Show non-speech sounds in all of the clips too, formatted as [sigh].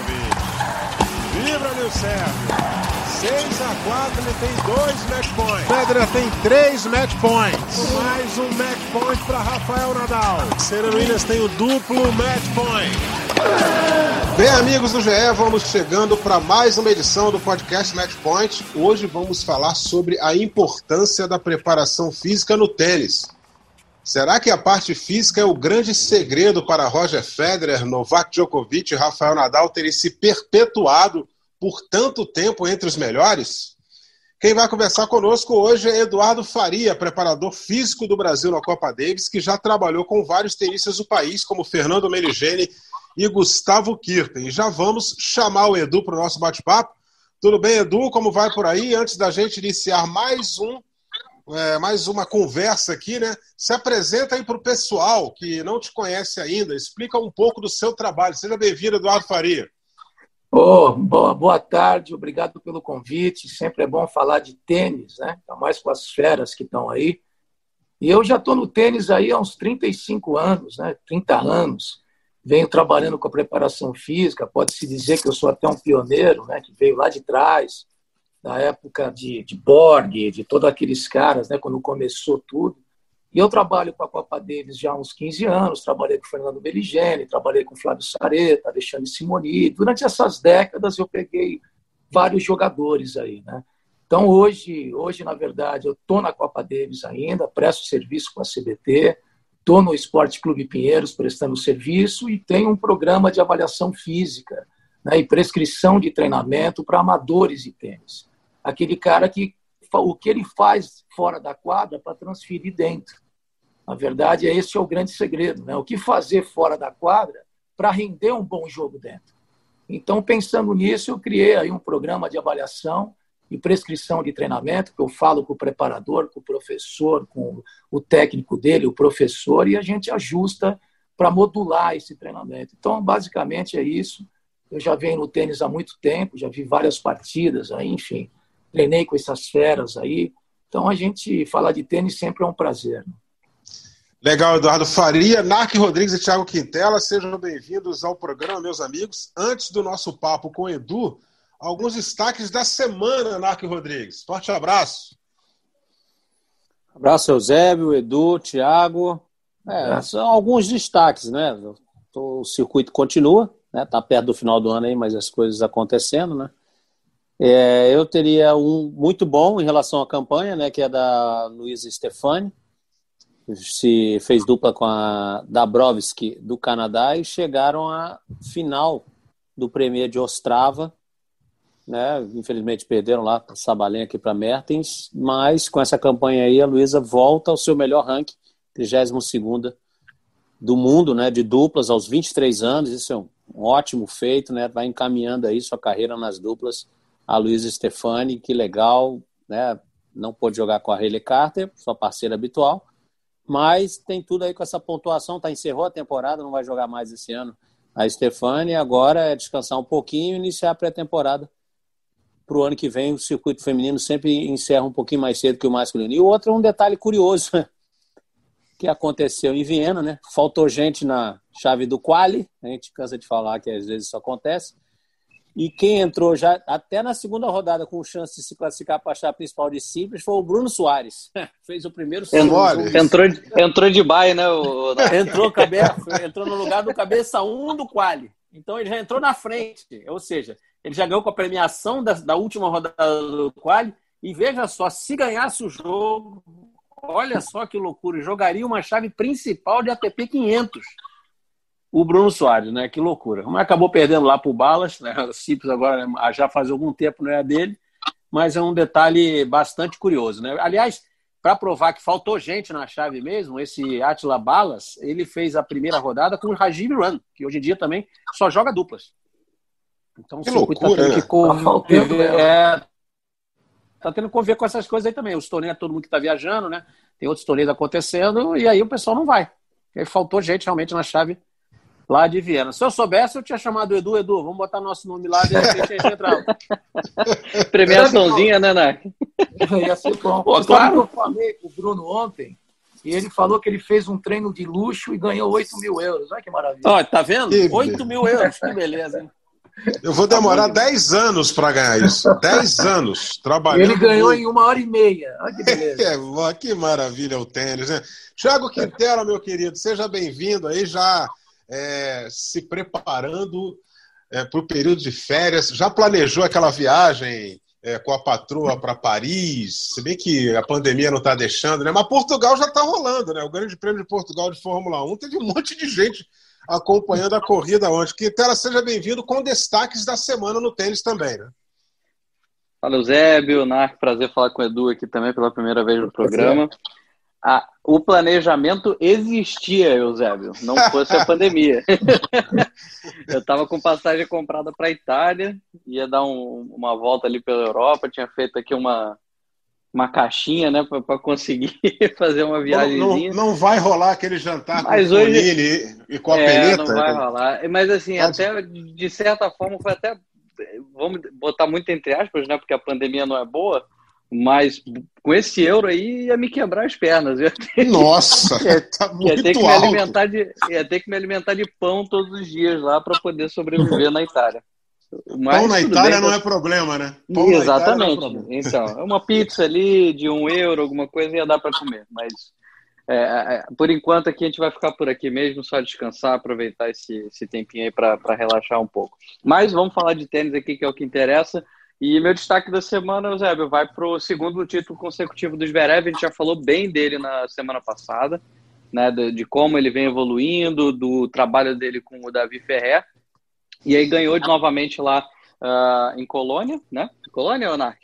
Djokovic. Vibra, meu Sérgio. 6 a 4 ele tem dois match points. Federer tem três match points. Mais um match point para Rafael Nadal. Serena Williams tem o duplo match point. Bem, amigos do GE, vamos chegando para mais uma edição do podcast Match Point. Hoje vamos falar sobre a importância da preparação física no tênis. Será que a parte física é o grande segredo para Roger Federer, Novak Djokovic e Rafael Nadal terem se perpetuado por tanto tempo entre os melhores? Quem vai conversar conosco hoje é Eduardo Faria, preparador físico do Brasil na Copa Davis, que já trabalhou com vários tenistas do país, como Fernando Meligeni e Gustavo Kirten. Já vamos chamar o Edu para o nosso bate-papo. Tudo bem, Edu? Como vai por aí? Antes da gente iniciar mais um é, mais uma conversa aqui, né? Se apresenta aí para o pessoal que não te conhece ainda, explica um pouco do seu trabalho. Seja bem-vindo, Eduardo Faria. Oh, boa, boa tarde, obrigado pelo convite. Sempre é bom falar de tênis, né? Ainda mais com as feras que estão aí. E eu já estou no tênis aí há uns 35 anos, né? 30 anos. Venho trabalhando com a preparação física. Pode-se dizer que eu sou até um pioneiro, né? Que veio lá de trás, da época de, de Borg, de todos aqueles caras, né? Quando começou tudo. E eu trabalho com a Copa Davis já há uns 15 anos, trabalhei com o Fernando Beligeni, trabalhei com o Flávio Sareta, Alexandre Simoni. Durante essas décadas eu peguei vários jogadores aí, né? Então hoje, hoje na verdade, eu estou na Copa Davis ainda, presto serviço com a CBT, estou no Esporte Clube Pinheiros prestando serviço e tenho um programa de avaliação física né, e prescrição de treinamento para amadores de tênis. Aquele cara que o que ele faz fora da quadra para transferir dentro. Na verdade, esse é o grande segredo, né? O que fazer fora da quadra para render um bom jogo dentro. Então, pensando nisso, eu criei aí um programa de avaliação e prescrição de treinamento, que eu falo com o preparador, com o professor, com o técnico dele, o professor, e a gente ajusta para modular esse treinamento. Então, basicamente é isso. Eu já venho no tênis há muito tempo, já vi várias partidas, aí, enfim treinei com essas feras aí. Então a gente falar de tênis sempre é um prazer. Legal, Eduardo Faria, Narc Rodrigues e Thiago Quintela, sejam bem-vindos ao programa, meus amigos. Antes do nosso papo com o Edu, alguns destaques da semana, Narc Rodrigues. Forte abraço. Abraço, Eusébio, Edu, Thiago. É, é. São alguns destaques, né? O circuito continua, né? Tá perto do final do ano aí, mas as coisas acontecendo, né? É, eu teria um muito bom em relação à campanha, né, que é da Luísa Stefani, se fez dupla com a Dabrowski do Canadá e chegaram à final do Premier de Ostrava, né? Infelizmente perderam lá Sabalém aqui para Mertens, mas com essa campanha aí a Luísa volta ao seu melhor ranking, 32 do mundo, né, de duplas aos 23 anos. Isso é um ótimo feito, né? Vai encaminhando aí sua carreira nas duplas a Luísa Stefani, que legal, né? Não pôde jogar com a Hayley Carter, sua parceira habitual, mas tem tudo aí com essa pontuação, tá encerrou a temporada, não vai jogar mais esse ano. A Stefani agora é descansar um pouquinho e iniciar a pré-temporada para o ano que vem. O circuito feminino sempre encerra um pouquinho mais cedo que o masculino. E o outro é um detalhe curioso que aconteceu em Viena, né? Faltou gente na chave do quali, a gente cansa de falar que às vezes isso acontece. E quem entrou já até na segunda rodada com chance de se classificar para a chave principal de simples foi o Bruno Soares. [laughs] Fez o primeiro entrou, entrou, entrou de baia, né? O... entrou, cabeça, entrou no lugar do cabeça 1 um do quali. Então ele já entrou na frente. Ou seja, ele já ganhou com a premiação da, da última rodada do quali. E veja só, se ganhasse o jogo, olha só que loucura, jogaria uma chave principal de ATP 500 o Bruno Soares, né? Que loucura. Mas acabou perdendo lá para o Balas, né? O Simples agora né, já faz algum tempo não é dele, mas é um detalhe bastante curioso, né? Aliás, para provar que faltou gente na chave mesmo, esse Atila Balas, ele fez a primeira rodada com o Rajiv Run, que hoje em dia também só joga duplas. Então que o circuito loucura, tá tendo né? que conviver, tá é, tá tendo que conviver com essas coisas aí também. Os torneios, todo mundo que está viajando, né? Tem outros torneios acontecendo, e aí o pessoal não vai. E aí faltou gente realmente na chave lá de Viena. Se eu soubesse, eu tinha chamado o Edu, Edu, vamos botar nosso nome lá, de repente a gente entrava. [laughs] Premiaçãozinha, né, Nath? Ia ser bom. Pô, claro. eu falei com o Bruno ontem, e ele falou que ele fez um treino de luxo e ganhou 8 mil euros. Olha que maravilha. Ó, tá vendo? Que 8 mil euros, que beleza, hein? Eu vou demorar 10 anos para ganhar isso. 10 anos trabalhando. Ele ganhou em uma hora e meia. Olha que beleza. [laughs] É, que maravilha o tênis, né? Thiago Quintela, meu querido, seja bem-vindo aí, já é, se preparando é, para o período de férias. Já planejou aquela viagem é, com a patroa para Paris? Se bem que a pandemia não está deixando, né? Mas Portugal já está rolando, né? O Grande Prêmio de Portugal de Fórmula 1 teve um monte de gente acompanhando a corrida ontem. Quintela, seja bem-vindo com destaques da semana no tênis também, né? Fala, Eusébio, Narc, prazer falar com o Edu aqui também pela primeira vez no programa. Ah, o planejamento existia, Eusébio, não fosse a pandemia. [laughs] eu estava com passagem comprada para a Itália, ia dar um, uma volta ali pela Europa, tinha feito aqui uma, uma caixinha, né, para conseguir [laughs] fazer uma viagem. Não, não, vai rolar aquele jantar Mas com hoje... o e, e com a é, peleta? Não vai rolar. Mas assim, Pode... até de certa forma foi até vamos botar muito entre aspas, né, porque a pandemia não é boa, mas com esse euro aí ia me quebrar as pernas. [laughs] Ia ter, Nossa, ia, tá muito ia ter que alto. me alimentar de, ia ter que me alimentar de pão todos os dias lá para poder sobreviver na Itália. Mas, pão na Itália bem, não é problema, né? Pão Exatamente. É então, é uma pizza ali de um euro, alguma coisa ia dar para comer. Mas é, é, é, por enquanto aqui a gente vai ficar por aqui mesmo, só descansar, aproveitar esse, esse tempinho aí para relaxar um pouco. Mas vamos falar de tênis aqui, que é o que interessa. E meu destaque da semana, Eusébio, vai para o segundo título consecutivo do Zverev. A gente já falou bem dele na semana passada, né, de, de, como ele vem evoluindo, do trabalho dele com o Davi Ferrer. E aí ganhou novamente lá uh, em Colônia, né? Colônia ou Narc?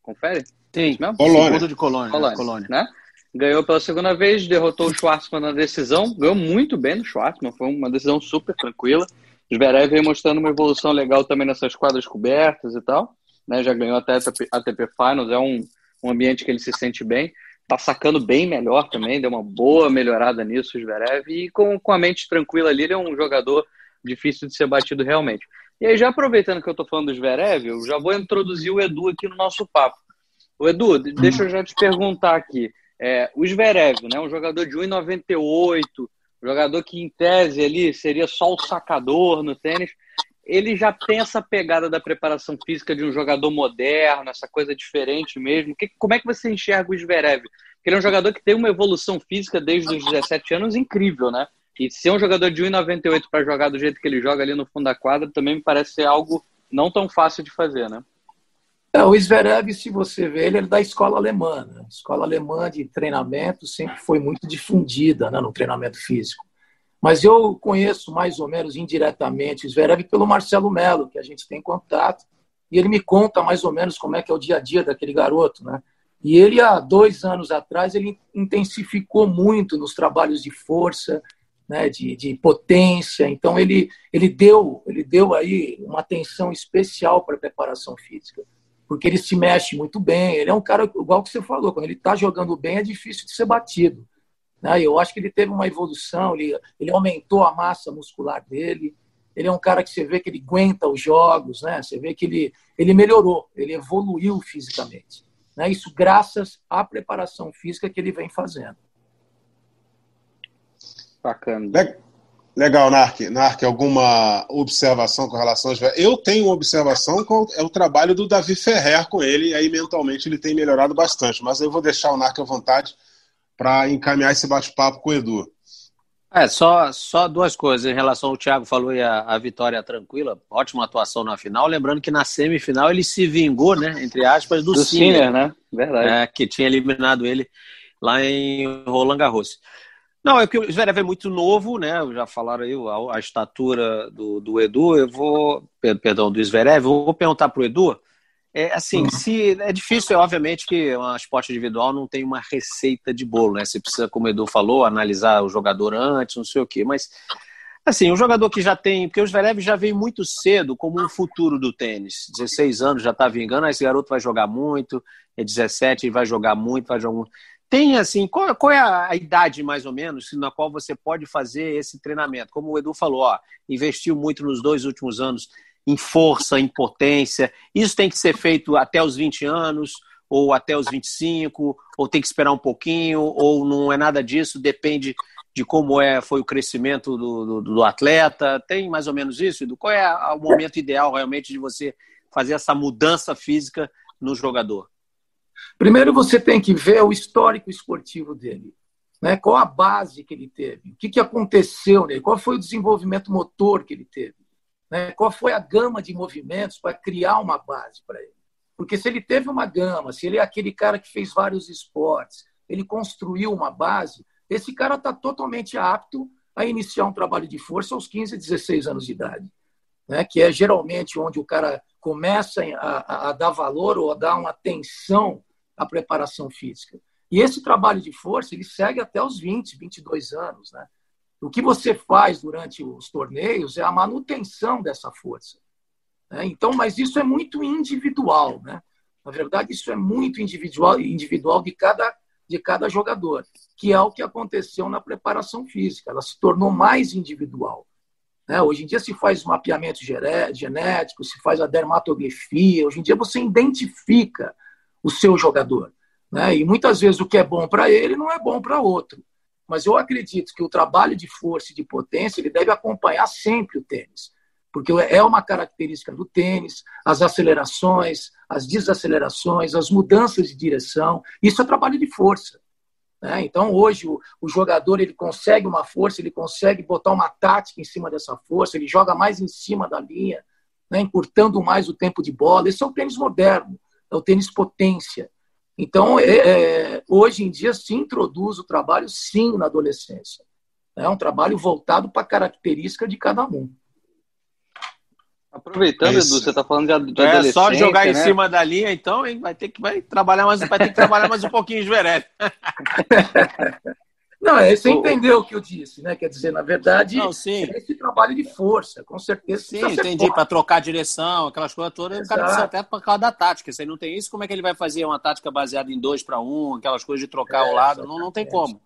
Confere? Sim, mesmo? Colônia. Segundo de Colônia. Colônia, Colônia. Né? Ganhou pela segunda vez, derrotou o Schwartzman na decisão. Ganhou muito bem no Schwartzman, foi uma decisão super tranquila. O Zverev vem mostrando uma evolução legal também nessas quadras cobertas e tal né? Já ganhou até a ATP Finals, é um, um ambiente que ele se sente bem. Tá sacando bem melhor também, deu uma boa melhorada nisso, o Zverev, e com, com a mente tranquila ali, ele é um jogador difícil de ser batido realmente. E aí, já aproveitando que eu tô falando do Zverev, eu já vou introduzir o Edu aqui no nosso papo. O Edu, deixa eu já te perguntar aqui. É, o Zverev, né, um jogador de 1,98, jogador que em tese ali seria só o sacador no tênis ele já tem essa pegada da preparação física de um jogador moderno, essa coisa diferente mesmo. Que, como é que você enxerga o Zverev? Porque ele é um jogador que tem uma evolução física desde os 17 anos incrível, né? E ser um jogador de 1,98 para jogar do jeito que ele joga ali no fundo da quadra também me parece ser algo não tão fácil de fazer, né? É, o Zverev, se você vê, ele é da escola alemã. Né? A escola alemã de treinamento sempre foi muito difundida né, no treinamento físico. Mas eu conheço mais ou menos indiretamente o Zverev pelo Marcelo Melo, que a gente tem contato, e ele me conta mais ou menos como é que é o dia a dia daquele garoto, né? E ele, há dois anos atrás, ele intensificou muito nos trabalhos de força, né, de, de potência. Então, ele, ele, deu, ele deu aí uma atenção especial para a preparação física, porque ele se mexe muito bem. Ele é um cara, igual que você falou, quando ele está jogando bem, é difícil de ser batido. Né? Eu acho que ele teve uma evolução, ele, ele aumentou a massa muscular dele. Ele é um cara que você vê que ele aguenta os jogos, né? Você vê que ele, ele melhorou, ele evoluiu fisicamente. Né? Isso graças à preparação física que ele vem fazendo. Bacana. Legal, Nark. Nark, alguma observação com relação aos. Eu tenho uma observação com é o trabalho do Davi Ferrer com ele, e aí mentalmente ele tem melhorado bastante. Mas eu vou deixar o Nark à vontade para encaminhar esse bate-papo com o Edu. É, só, só duas coisas em relação ao Thiago falou e a, a vitória tranquila, ótima atuação na final. Lembrando que na semifinal ele se vingou, né? Entre aspas, do, do Sinner, né? Verdade. É, que tinha eliminado ele lá em Roland Garros. Não, é que o Zverev é muito novo, né? Já falaram aí a, a estatura do, do Edu. Eu vou, perdão, do Zverev. Eu vou perguntar para o Edu é, assim, uhum. se é difícil, é obviamente que um esporte individual não tem uma receita de bolo, né? Você precisa, como o Edu falou, analisar o jogador antes, não sei o quê, mas assim, um jogador que já tem, porque o Zverev já veio muito cedo como um futuro do tênis. 16 anos já está vingando, esse garoto vai jogar muito, é 17 e vai jogar muito, vai jogar muito. Tem assim, qual, qual, é a idade mais ou menos na qual você pode fazer esse treinamento? Como o Edu falou, ó, investiu muito nos dois últimos anos em força, em potência. Isso tem que ser feito até os 20 anos, ou até os 25, ou tem que esperar um pouquinho, ou não é nada disso, depende de como é, foi o crescimento do, do, do atleta? Tem mais ou menos isso? Qual é o momento ideal realmente de você fazer essa mudança física no jogador? Primeiro você tem que ver o histórico esportivo dele. Né? Qual a base que ele teve? O que, que aconteceu nele? Qual foi o desenvolvimento motor que ele teve? Né? Qual foi a gama de movimentos para criar uma base para ele? Porque se ele teve uma gama, se ele é aquele cara que fez vários esportes, ele construiu uma base, esse cara está totalmente apto a iniciar um trabalho de força aos 15, 16 anos de idade. Né? Que é geralmente onde o cara começa a, a dar valor ou a dar uma atenção à preparação física. E esse trabalho de força, ele segue até os 20, 22 anos. Né? O que você faz durante os torneios é a manutenção dessa força. Né? Então, mas isso é muito individual. Né? Na verdade, isso é muito individual, individual de, cada, de cada jogador, que é o que aconteceu na preparação física. Ela se tornou mais individual. Né? Hoje em dia se faz mapeamento genético, se faz a dermatografia. Hoje em dia você identifica o seu jogador. Né? E muitas vezes o que é bom para ele não é bom para outro. Mas eu acredito que o trabalho de força e de potência ele deve acompanhar sempre o tênis, porque é uma característica do tênis, as acelerações, as desacelerações, as mudanças de direção. Isso é trabalho de força. Né? Então, hoje, o, o, jogador ele consegue uma força, ele consegue botar uma tática em cima dessa força, ele joga mais em cima da linha, né? encurtando mais o tempo de bola. Esse é o tênis moderno, é o tênis potência. Então, é, é, hoje em dia se introduz o trabalho, sim, na adolescência. É um trabalho voltado para a característica de cada um. Aproveitando, é Edu, você está falando de, de É só jogar né? em cima da linha, então, hein? vai ter que vai trabalhar mais, vai ter que trabalhar mais um pouquinho, Juverelli. [laughs] Não, é, você entendeu o que eu disse, né? Quer dizer, na verdade, Não, é esse trabalho de força, com certeza. Sim, entendi, para trocar direção, aquelas coisas todas, Exato. o cara precisa até por causa da tática. Se ele não tem isso, como é que ele vai fazer uma tática baseada em dois para um, aquelas coisas de trocar é, o lado? Não, não tem como.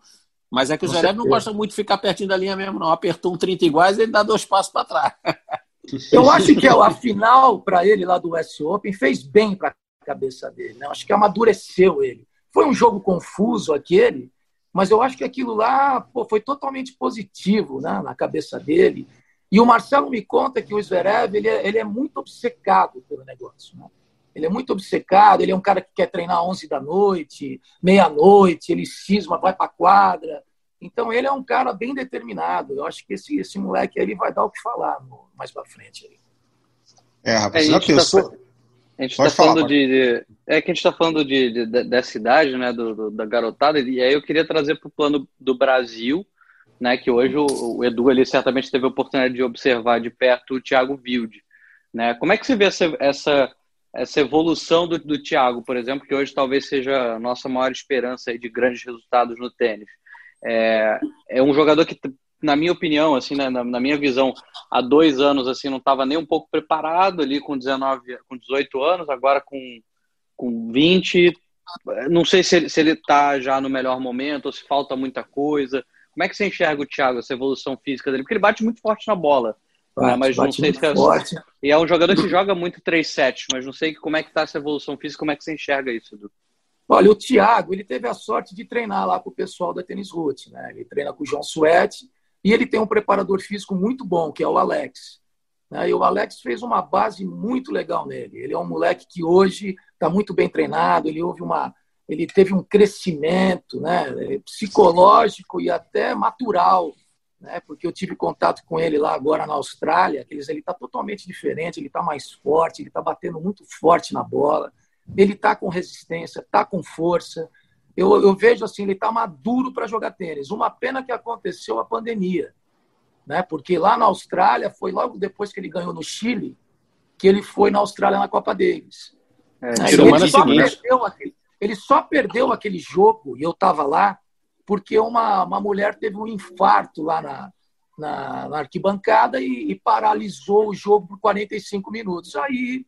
Mas é que o Zverev não gosta muito de ficar pertinho da linha mesmo, não. Apertou um 30 iguais, ele dá dois passos para trás. [laughs] Eu acho que a final para ele lá do West Open fez bem para a cabeça dele. Né? Acho que amadureceu ele. Foi um jogo confuso aquele, mas eu acho que aquilo lá pô, foi totalmente positivo né, na cabeça dele. E o Marcelo me conta que o Zverev ele é, ele é muito obcecado pelo negócio. Né? Ele é muito obcecado, ele é um cara que quer treinar 11 da noite, meia-noite, ele cisma, vai para a quadra. Então ele é um cara bem determinado. Eu acho que esse, esse moleque aí vai dar o que falar no, mais para frente. Aí. É, rapaz, é, já pensou? Tá... A gente está falando de, de, É que a gente está falando de, de, de, dessa idade, né, do, do, da garotada, e aí eu queria trazer para o plano do Brasil, né, que hoje o, o, Edu ali certamente teve a oportunidade de observar de perto o Thiago Wilde. Né? Como é que você vê essa, essa, essa evolução do, do Thiago, por exemplo, que hoje talvez seja a nossa maior esperança de grandes resultados no tênis? É, é um jogador que na minha opinião, assim, né, na, na, minha visão, há dois anos assim não estava nem um pouco preparado ali com 19, com 18 anos, agora com, com 20. Não sei se ele, se ele está já no melhor momento ou se falta muita coisa. Como é que você enxerga o Thiago, essa evolução física dele? Porque ele bate muito forte na bola. Bate, né? Mas não sei se é... Forte. E é um jogador que joga muito 3 sets, mas não sei como é que está essa evolução física, como é que você enxerga isso, Edu? Olha, o Thiago, ele teve a sorte de treinar lá com o pessoal da Tênis Root, né? Ele treina com o João Suete, e ele tem um preparador físico muito bom, que é o Alex. Né? E o Alex fez uma base muito legal nele. Ele é um moleque que hoje está muito bem treinado, ele houve uma. Ele teve um crescimento né, psicológico e até natural, né, porque eu tive contato com ele lá agora na Austrália. Ele está totalmente diferente, ele está mais forte, ele está batendo muito forte na bola, ele está com resistência, está com força eu, eu vejo assim, ele está maduro para jogar tênis. Uma pena que aconteceu a pandemia, né? Porque lá na Austrália foi logo depois que ele ganhou no Chile que ele foi na Austrália na Copa Davis. É, né? ele, só perdeu aquele, ele só perdeu aquele jogo e eu estava lá porque uma, uma mulher teve um infarto lá na, na, na arquibancada e, e, paralisou o jogo por 45 minutos. Aí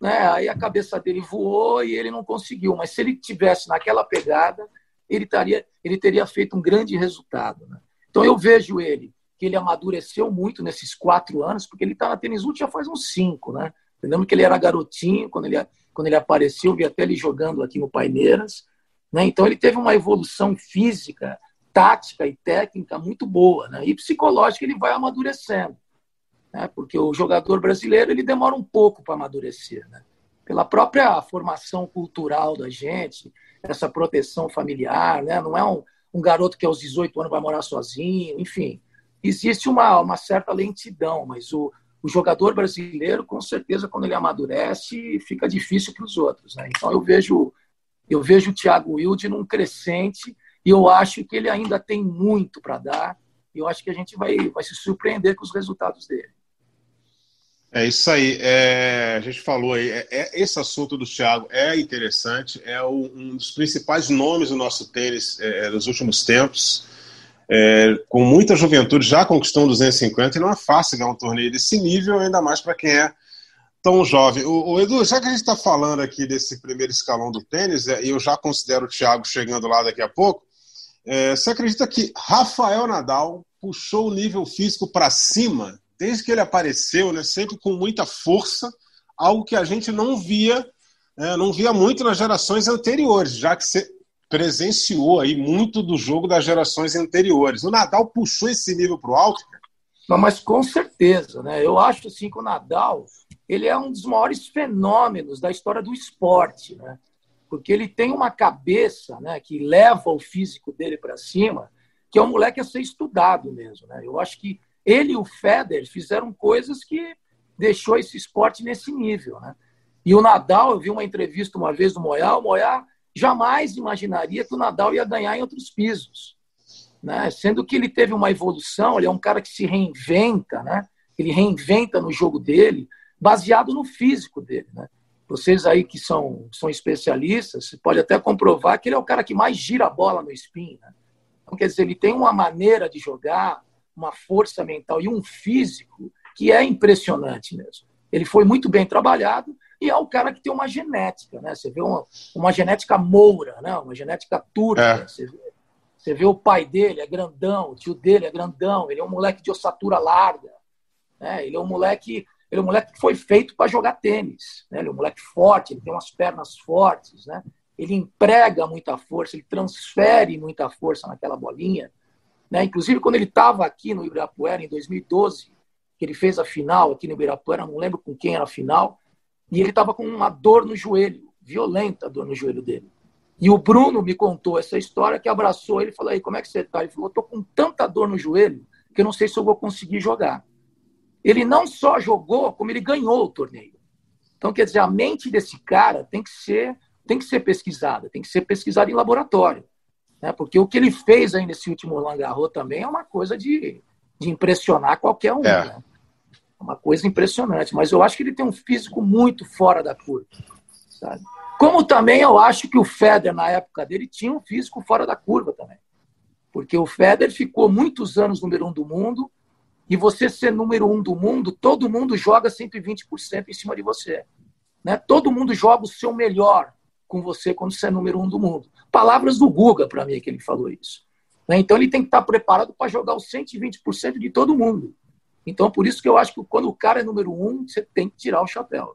né? Aí a cabeça dele voou e ele não conseguiu. Mas se ele tivesse naquela pegada, ele, taria, ele teria feito um grande resultado. Né? Então eu vejo ele que ele amadureceu muito nesses quatro anos, porque ele está na Tênis já faz uns cinco, né? Lembro que ele era garotinho quando ele, quando ele apareceu, vi até ele jogando aqui no Paineiras. Né? Então ele teve uma evolução física tática e técnica muito boa, né? E psicológica ele vai amadurecendo, né? Porque o jogador brasileiro ele demora um pouco para amadurecer, né? Pela própria formação cultural da gente, essa proteção familiar, né? Não é um, um garoto que aos 18 anos vai morar sozinho, enfim. Existe uma, uma certa lentidão, mas o, o jogador brasileiro, com certeza, quando ele amadurece, fica difícil para os outros. Né? Então eu vejo eu vejo o Thiago Wilde num crescente e eu acho que ele ainda tem muito para dar. E eu acho que a gente vai, vai se surpreender com os resultados dele. É isso aí. É, a gente falou aí, é, é, esse assunto do Thiago é interessante, é o, um dos principais nomes do nosso tênis é, é dos últimos tempos. É, com muita juventude, já conquistou um 250 e não é fácil ganhar um torneio desse nível, ainda mais para quem é tão jovem. O, o, Edu, já que a gente está falando aqui desse primeiro escalão do tênis, é, e eu já considero o Thiago chegando lá daqui a pouco, você acredita que Rafael Nadal puxou o nível físico para cima desde que ele apareceu, né, sempre com muita força, algo que a gente não via, é, não via muito nas gerações anteriores, já que você presenciou aí muito do jogo das gerações anteriores. O Nadal puxou esse nível para o alto? Não, mas com certeza, né? Eu acho assim que o Nadal ele é um dos maiores fenômenos da história do esporte, né? Porque ele tem uma cabeça, né, que leva o físico dele para cima, que é um moleque a ser estudado mesmo, né? Eu acho que ele e o Federer fizeram coisas que deixou esse esporte nesse nível, né? E o Nadal, eu vi uma entrevista uma vez do Moyá, o Moyá jamais imaginaria que o Nadal ia ganhar em outros pisos, né? Sendo que ele teve uma evolução, ele é um cara que se reinventa, né? Ele reinventa no jogo dele, baseado no físico dele, né? Vocês aí que são, são especialistas, você pode até comprovar que ele é o cara que mais gira a bola no spin, né? Então, quer dizer, ele tem uma maneira de jogar, uma força mental e um físico que é impressionante mesmo. Ele foi muito bem trabalhado e é o cara que tem uma genética, né? Você vê uma, uma genética moura, né? Uma genética turca. É. Você, vê, você vê o pai dele é grandão, o tio dele é grandão, ele é um moleque de ossatura larga, né? Ele é um moleque ele é um moleque que foi feito para jogar tênis. Né? Ele é um moleque forte, ele tem umas pernas fortes, né? ele emprega muita força, ele transfere muita força naquela bolinha. Né? Inclusive, quando ele estava aqui no Ibirapuera, em 2012, que ele fez a final aqui no Ibirapuera, não lembro com quem era a final, e ele estava com uma dor no joelho, violenta dor no joelho dele. E o Bruno me contou essa história, que abraçou ele e falou, aí, como é que você está? Ele falou, estou com tanta dor no joelho que eu não sei se eu vou conseguir jogar ele não só jogou, como ele ganhou o torneio. Então, quer dizer, a mente desse cara tem que ser, tem que ser pesquisada, tem que ser pesquisada em laboratório. Né? Porque o que ele fez aí nesse último Langarro também é uma coisa de, de impressionar qualquer um. É. Né? Uma coisa impressionante. Mas eu acho que ele tem um físico muito fora da curva. Sabe? Como também eu acho que o Federer, na época dele, tinha um físico fora da curva também. Porque o Federer ficou muitos anos número um do mundo, e você ser número um do mundo, todo mundo joga 120% em cima de você. Né? Todo mundo joga o seu melhor com você quando você é número um do mundo. Palavras do Guga para mim que ele falou isso. Né? Então ele tem que estar preparado para jogar os 120% de todo mundo. Então por isso que eu acho que quando o cara é número um, você tem que tirar o chapéu.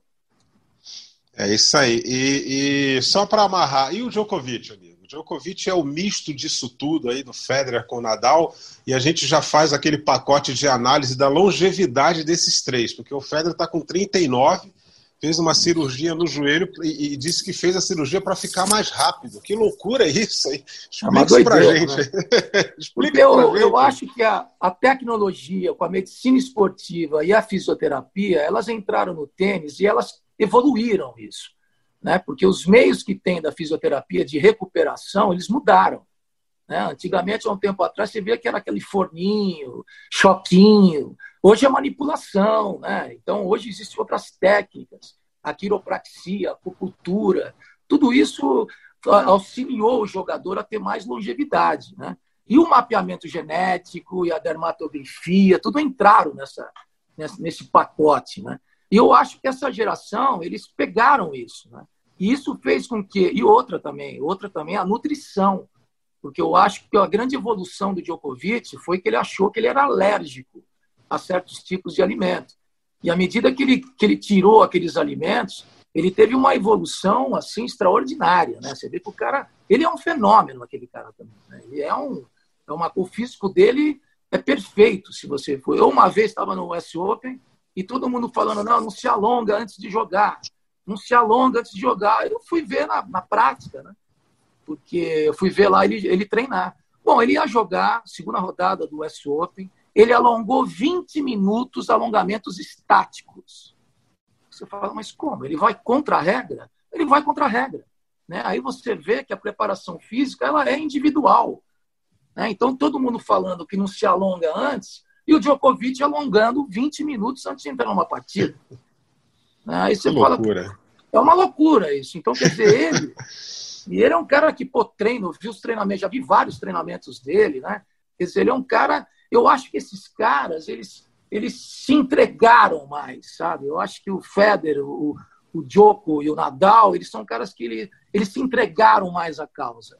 É isso aí. E, e só para amarrar, e o Djokovic, amigo? Djokovic é o misto disso tudo aí do Federer com o Nadal e a gente já faz aquele pacote de análise da longevidade desses três, porque o Federer está com 39, fez uma cirurgia no joelho e, e disse que fez a cirurgia para ficar mais rápido. Que loucura é isso aí? Explica é isso para gente. Né? [laughs] Explica eu, pra gente. eu acho que a, a tecnologia com a medicina esportiva e a fisioterapia, elas entraram no tênis e elas evoluíram isso né? porque os meios que tem da fisioterapia de recuperação, eles mudaram. Né? Antigamente, há um tempo atrás, você via que era aquele forninho, choquinho. Hoje é manipulação. Né? Então, hoje existem outras técnicas. A quiropraxia, a acupuntura. Tudo isso auxiliou o jogador a ter mais longevidade. Né? E o mapeamento genético e a dermatografia, tudo entraram nessa, nesse pacote. Né? E eu acho que essa geração, eles pegaram isso. Né? E isso fez com que. E outra também, outra também, a nutrição. Porque eu acho que a grande evolução do Djokovic foi que ele achou que ele era alérgico a certos tipos de alimentos. E à medida que ele, que ele tirou aqueles alimentos, ele teve uma evolução assim extraordinária. Né? Você vê que o cara. Ele é um fenômeno, aquele cara também. Né? Ele é um. É uma, o físico dele é perfeito, se você for. Eu uma vez estava no US Open e todo mundo falando, não, não se alonga antes de jogar. Não se alonga antes de jogar. Eu fui ver na, na prática, né? Porque eu fui ver lá ele, ele treinar. Bom, ele ia jogar, segunda rodada do US Open, ele alongou 20 minutos alongamentos estáticos. Você fala, mas como? Ele vai contra a regra? Ele vai contra a regra. Né? Aí você vê que a preparação física ela é individual. Né? Então, todo mundo falando que não se alonga antes, e o Djokovic alongando 20 minutos antes de entrar numa partida. Né? Aí você que fala. Loucura. É uma loucura isso. Então, quer dizer, ele. [laughs] e ele é um cara que, pô, treino, vi os treinamentos, já vi vários treinamentos dele, né? Quer dizer, ele é um cara. Eu acho que esses caras, eles, eles se entregaram mais, sabe? Eu acho que o Federer, o, o Djoko e o Nadal, eles são caras que ele, eles se entregaram mais à causa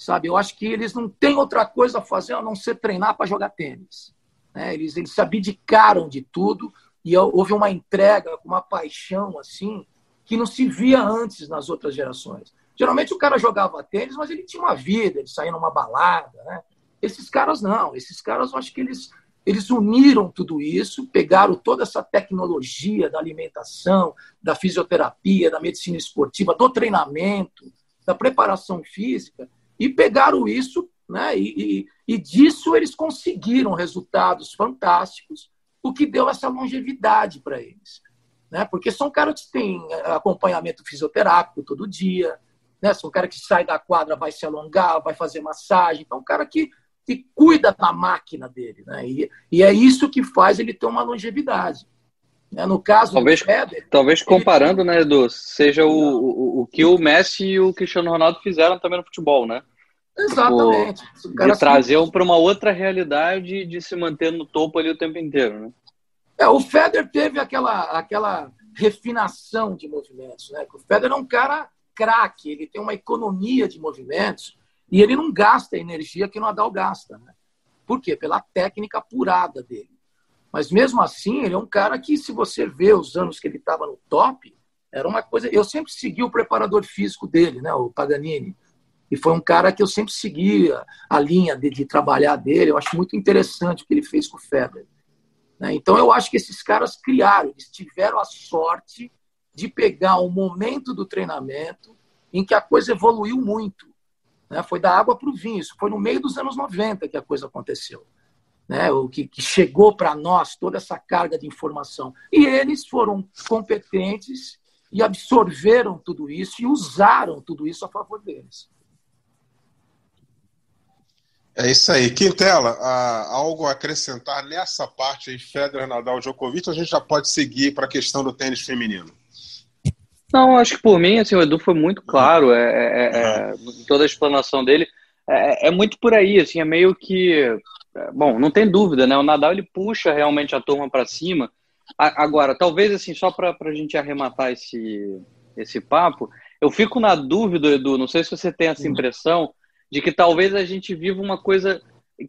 sabe? Eu acho que eles não têm outra coisa a fazer a não ser treinar para jogar tênis. Né? Eles, eles se abdicaram de tudo e houve uma entrega, uma paixão assim que não se via antes nas outras gerações. Geralmente o cara jogava tênis, mas ele tinha uma vida, ele saía numa balada, né? Esses caras não, esses caras eu acho que eles eles uniram tudo isso, pegaram toda essa tecnologia da alimentação, da fisioterapia, da medicina esportiva, do treinamento, da preparação física e pegaram isso, né? E, e, e disso eles conseguiram resultados fantásticos, o que deu essa longevidade para eles. Né? Porque são caras que têm eh, acompanhamento fisioterápico todo dia, né? São caras que sai da quadra, vai se alongar, vai fazer massagem. Então, um cara que, que cuida da máquina dele, né? E, e é isso que faz ele ter uma longevidade. Né? No caso talvez, Federer, talvez comparando, ele... né, Edu, seja o, o, o que o Messi e o Cristiano Ronaldo fizeram também no futebol, né? Exatamente. Tipo, de trazer para uma outra realidade de se manter no topo ali o tempo inteiro, né? É, o Federer teve aquela, aquela refinação de movimentos, né? O Federer é um cara craque, ele tem uma economia de movimentos e ele não gasta a energia que o Nadal gasta, né? Por quê? Pela técnica apurada dele. Mas mesmo assim, ele é um cara que, se você vê os anos que ele estava no top, era uma coisa. Eu sempre segui o preparador físico dele, né? O Paganini. E foi um cara que eu sempre seguia a linha de, de trabalhar dele. Eu acho muito interessante o que ele fez com o Federer. Né? Então, eu acho que esses caras criaram, eles tiveram a sorte de pegar um momento do treinamento em que a coisa evoluiu muito. Né? Foi da água para o vinho. Isso foi no meio dos anos 90 que a coisa aconteceu. Né? O que, que chegou para nós toda essa carga de informação. E eles foram competentes e absorveram tudo isso e usaram tudo isso a favor deles. É isso aí. Quintela, algo a acrescentar nessa parte aí, Federer, Nadal, Djokovic, a gente já pode seguir para a questão do tênis feminino? Não, acho que por mim, assim, o Edu foi muito claro, é, é, é, é toda a explanação dele, é, é, muito por aí, assim, é meio que, é, bom, não tem dúvida, né, o Nadal ele puxa realmente a turma para cima, a, agora, talvez, assim, só para a gente arrematar esse, esse papo, eu fico na dúvida, Edu, não sei se você tem essa impressão, de que talvez a gente viva uma coisa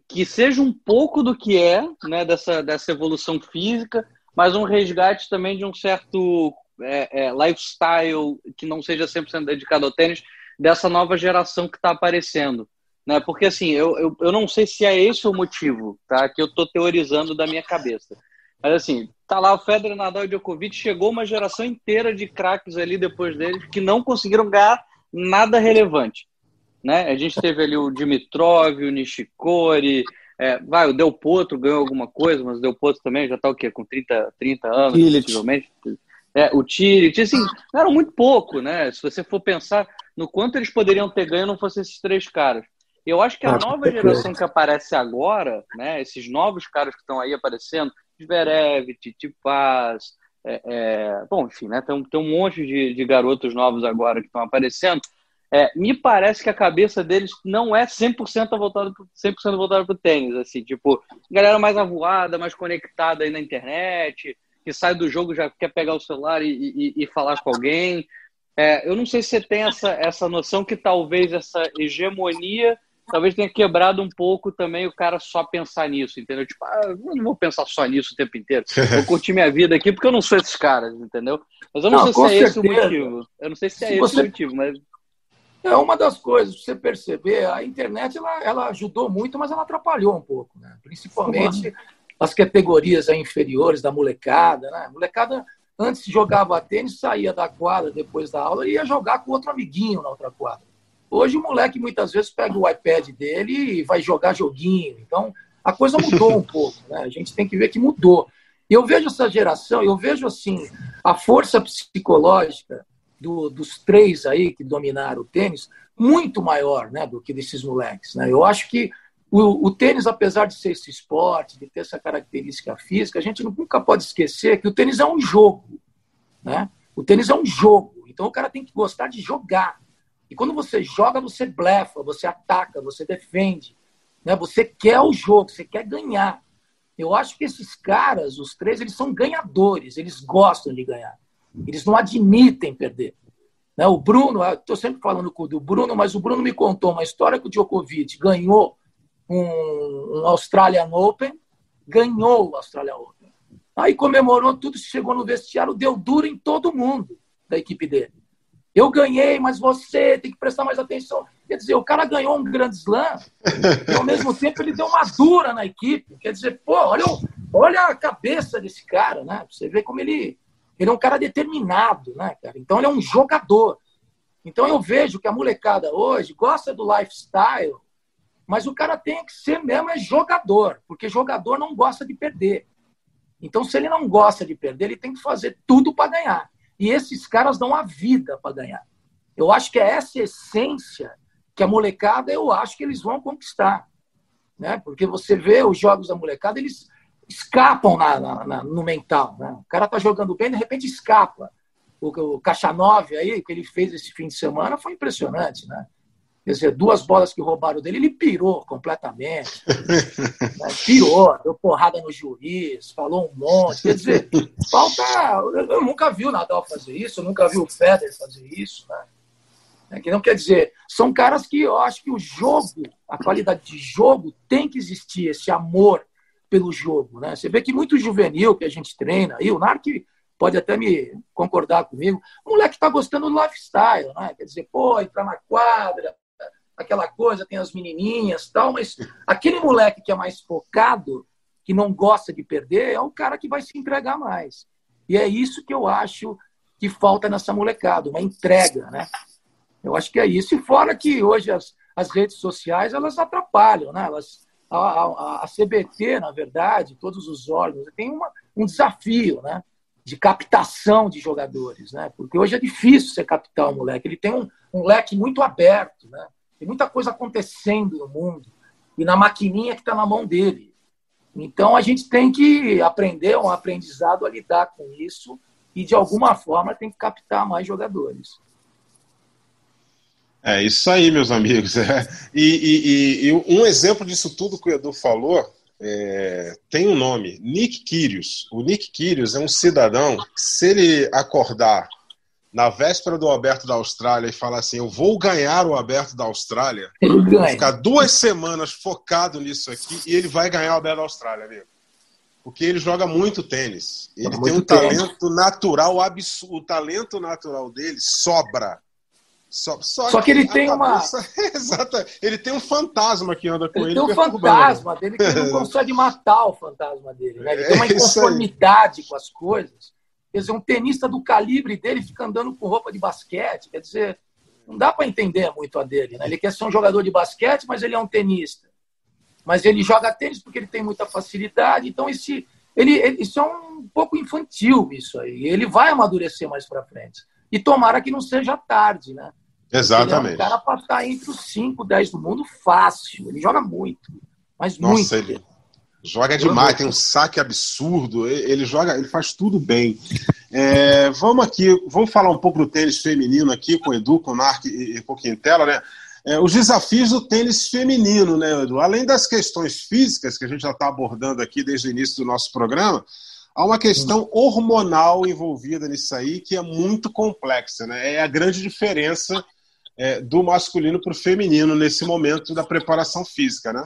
que seja um pouco do que é, né, dessa, dessa evolução física, mas um resgate também de um certo é, é, lifestyle que não seja 100% dedicado ao tênis, dessa nova geração que está aparecendo. Né? Porque, assim, eu, eu, eu não sei se é esse o motivo tá? que eu estou teorizando da minha cabeça. Mas, assim, tá lá o Federer, Nadal e Djokovic, chegou uma geração inteira de craques ali depois deles que não conseguiram ganhar nada relevante. Né? A gente teve ali o Dimitrov, o Nishikori, é, vai, o Del Potro ganhou alguma coisa, mas o Del Potro também já está o quê? Com 30, 30 anos, possivelmente. É, o Tillich, assim, eram muito pouco, né? Se você for pensar no quanto eles poderiam ter ganho não fossem esses três caras. Eu acho que a acho nova geração que aparece agora, né? Esses novos caras que estão aí aparecendo, Zverev, Titi Paz, é, é, bom, enfim, né? Tem, tem um monte de, de garotos novos agora que estão aparecendo. É, me parece que a cabeça deles não é 100% voltada para 100% voltada para o tênis, assim, tipo, galera mais avoada, mais conectada aí na internet, que sai do jogo já quer pegar o celular e, e, e falar com alguém. É, eu não sei se você tem essa, essa noção que talvez essa hegemonia talvez tenha quebrado um pouco também o cara só pensar nisso, entendeu? Tipo, ah, eu não vou pensar só nisso o tempo inteiro. [laughs] Vou curtir minha vida aqui porque eu não sou esses caras, entendeu? Mas eu não, não sei se é certeza. esse o motivo. Eu não sei se é se esse você... o motivo, mas É uma das coisas, você perceber, a internet ela, ela ajudou muito, mas ela atrapalhou um pouco, né? principalmente as categorias inferiores da molecada. Né? A molecada antes jogava tênis, saía da quadra depois da aula e ia jogar com outro amiguinho na outra quadra. Hoje o moleque muitas vezes pega o iPad dele e vai jogar joguinho. Então a coisa mudou um [laughs] pouco, né? A gente tem que ver que mudou. Eu vejo essa geração, eu vejo assim a força psicológica do, dos três aí que dominaram o tênis muito maior né, do que desses moleques. Né? Eu acho que o, o, tênis, apesar de ser esse esporte, de ter essa característica física, a gente nunca pode esquecer que o tênis é um jogo. Né? O tênis é um jogo. Então o cara tem que gostar de jogar. E quando você joga, você blefa, você ataca, você defende. Né? Você quer o jogo, você quer ganhar. Eu acho que esses caras, os três, eles são ganhadores, eles gostam de ganhar. Eles não admitem perder. Né? O Bruno, estou sempre falando do Bruno, mas o Bruno me contou uma história que o Djokovic ganhou um, um Australian Open, ganhou o Australian Open. Aí comemorou tudo, chegou no vestiário, deu duro em todo mundo da equipe dele. Eu ganhei, mas você tem que prestar mais atenção. Quer dizer, o cara ganhou um grande slam e ao mesmo tempo ele deu uma dura na equipe. Quer dizer, pô, olha, olha a cabeça desse cara, né? Você vê como ele ele é um cara determinado, né, cara? Então ele é um jogador. Então eu vejo que a molecada hoje gosta do lifestyle, mas o cara tem que ser mesmo é jogador, porque jogador não gosta de perder. Então se ele não gosta de perder, ele tem que fazer tudo para ganhar. E esses caras dão a vida para ganhar. Eu acho que é essa essência que a molecada, eu acho que eles vão conquistar. Né? Porque você vê os jogos da molecada, eles escapam na, na, na, no mental. Né? O cara tá jogando bem, de repente escapa. O, o Caixa 9 aí, que ele fez esse fim de semana, foi impressionante, né? Quer dizer, duas bolas que roubaram dele, ele pirou completamente. [laughs] né? Pirou, deu porrada no juiz, falou um monte. Quer dizer, falta. Eu nunca vi o Nadal fazer isso, eu nunca vi o Federer fazer isso. Né? É, que não quer dizer, são caras que eu acho que o jogo, a qualidade de jogo, tem que existir, esse amor pelo jogo. Né? Você vê que muito juvenil que a gente treina, aí o Narc pode até me concordar comigo, o moleque está gostando do lifestyle, né? quer dizer, pô, entrar na quadra, aquela coisa, tem as menininhas tal, mas aquele moleque que é mais focado, que não gosta de perder, é o cara que vai se entregar mais. E é isso que eu acho que falta nessa molecada, uma entrega, né? Eu acho que é isso. E fora que hoje as, as redes sociais, elas atrapalham, né? Elas a, a, a CBT, na verdade, todos os órgãos, tem uma, um desafio né, de captação de jogadores, né? porque hoje é difícil você captar o moleque. Ele tem um, um leque muito aberto, né? Tem muita coisa acontecendo no mundo e na maquininha que está na mão dele. Então a gente tem que aprender, um aprendizado a lidar com isso e de alguma forma tem que captar mais jogadores. É isso aí, meus amigos. [laughs] É. E, e, e, um exemplo disso tudo que o Edu falou é, tem um nome, Nick Kyrgios. O Nick Kyrgios é um cidadão que, se ele acordar na véspera do Aberto da Austrália e falar assim, eu vou ganhar o Aberto da Austrália, ficar duas semanas focado nisso aqui e ele vai ganhar o Aberto da Austrália, amigo. Porque ele joga muito tênis. Ele muito tem um tênis. talento natural absurdo. O talento natural dele sobra só, só, só que, que, ele tem cabeça... [laughs] uma. Exato. Ele tem um fantasma que anda com ele. Ele tem um fantasma dele que ele não [laughs] consegue matar o fantasma dele. Né? Ele tem uma é inconformidade com as coisas. Quer dizer, um tenista do calibre dele fica andando com roupa de basquete. Quer dizer, não dá para entender muito a dele. Né? Ele quer ser um jogador de basquete, mas ele é um tenista. Mas ele joga tênis porque ele tem muita facilidade. Então, esse, ele, ele, isso é um pouco infantil, isso aí. Ele vai amadurecer mais para frente. E tomara que não seja tarde, né? Exatamente. Ele é um cara para estar entre os 5, 10 do mundo fácil. Ele joga muito. Mas Nossa, muito. Ele joga demais, tem um saque absurdo. Ele joga, ele faz tudo bem. É, vamos aqui, vamos falar um pouco do tênis feminino aqui com o Edu, com o Narc e, e com o Quintela, né? É, os desafios do tênis feminino, né, Edu? Além das questões físicas que a gente já está abordando aqui desde o início do nosso programa, há uma questão hormonal envolvida nisso aí que é muito complexa, né? É a grande diferença é, do masculino para o feminino nesse momento da preparação física, né?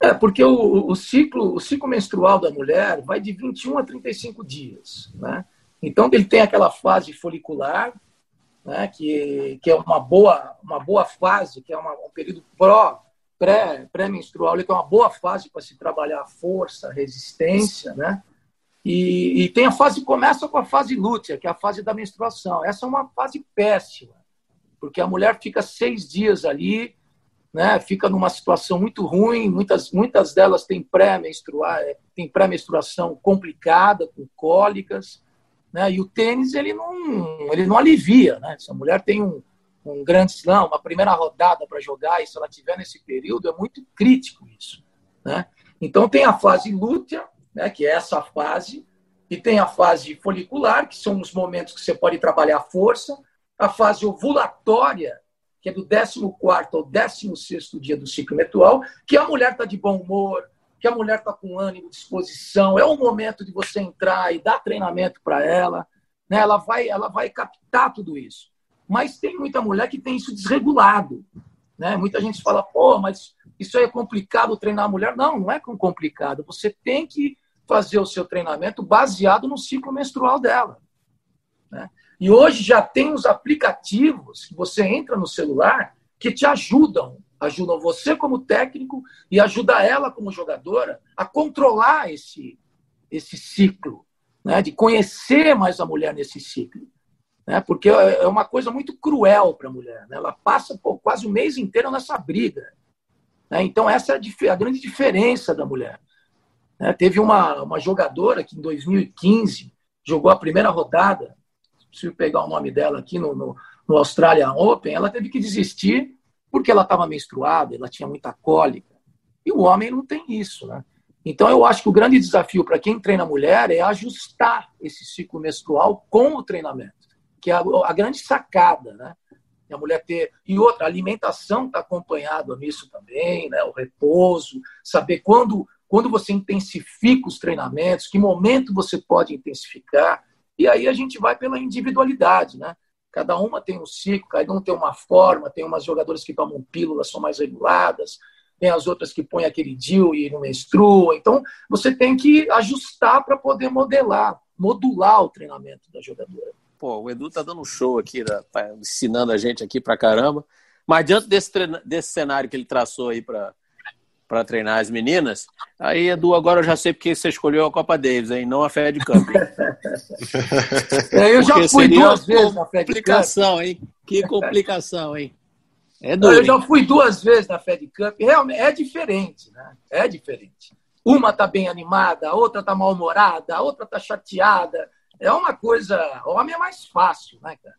É, porque o, o, ciclo, o ciclo menstrual da mulher vai de 21 a 35 dias, né? Então, ele tem aquela fase folicular, né, que, que é uma boa, uma boa fase, que é uma, um período pró, pré, pré-menstrual, que é uma boa fase para se trabalhar a força, a resistência, né? E, e, tem a fase, começa com a fase lútea, que é a fase da menstruação. Essa é uma fase péssima, porque a mulher fica seis dias ali, né, fica numa situação muito ruim, muitas, muitas delas têm tem pré-menstruação complicada, com cólicas, né, e o tênis ele não, ele não alivia. Né? Se a mulher tem um, um grande slam, uma primeira rodada para jogar, e se ela tiver nesse período, é muito crítico isso. Né? Então tem a fase lútea, né, que é essa fase, e tem a fase folicular, que são os momentos que você pode trabalhar força, a fase ovulatória, que é do 14 ao 16 dia do ciclo menstrual, que a mulher está de bom humor, que a mulher está com ânimo, disposição, é o momento de você entrar e dar treinamento para ela, né? ela, vai, ela vai captar tudo isso. Mas tem muita mulher que tem isso desregulado. Né? Muita gente fala, pô, mas isso aí é complicado treinar a mulher. Não, não é complicado. Você tem que fazer o seu treinamento baseado no ciclo menstrual dela. Né? E hoje já tem os aplicativos que você entra no celular que te ajudam, ajudam você como técnico e ajuda ela como jogadora a controlar esse esse ciclo, né? De conhecer mais a mulher nesse ciclo, né? Porque é, é uma coisa muito cruel para a mulher, né? Ela passa pô, quase o mês inteiro nessa briga, né? Então essa é a grande diferença da mulher. Né? Teve uma, uma jogadora que em 2015 jogou a primeira rodada, preciso pegar o nome dela aqui no, no, no Australian Open, ela teve que desistir porque ela estava menstruada, ela tinha muita cólica. E o homem não tem isso, né? Então, eu acho que o grande desafio para quem treina mulher é ajustar esse ciclo menstrual com o treinamento, que é a, a grande sacada, né? E a mulher ter. E outra, a alimentação está acompanhada nisso também, né? O repouso, saber quando quando você intensifica os treinamentos, que momento você pode intensificar, e aí a gente vai pela individualidade, né? Cada uma tem um ciclo, cada um tem uma forma, tem umas jogadoras que tomam pílulas, são mais reguladas, tem as outras que põem aquele DIL e não menstruam. Então, você tem que ajustar para poder modelar, modular o treinamento da jogadora. Pô, o Edu tá dando um show aqui, tá ensinando a gente aqui para caramba. Mas diante desse, desse cenário que ele traçou aí para para treinar as meninas. Aí, Edu, agora eu já sei porque você escolheu a Copa Davis, hein? Não a Fed Cup. [laughs] é, eu já fui duas vezes na Fed Cup. Complicação, hein? Que complicação, hein? É duro, eu já fui duas vezes na Fed Cup. Realmente é diferente, né? É diferente. Uma tá bem animada, a outra tá mal-humorada, a outra tá chateada. É uma coisa. Homem é mais fácil, né, cara?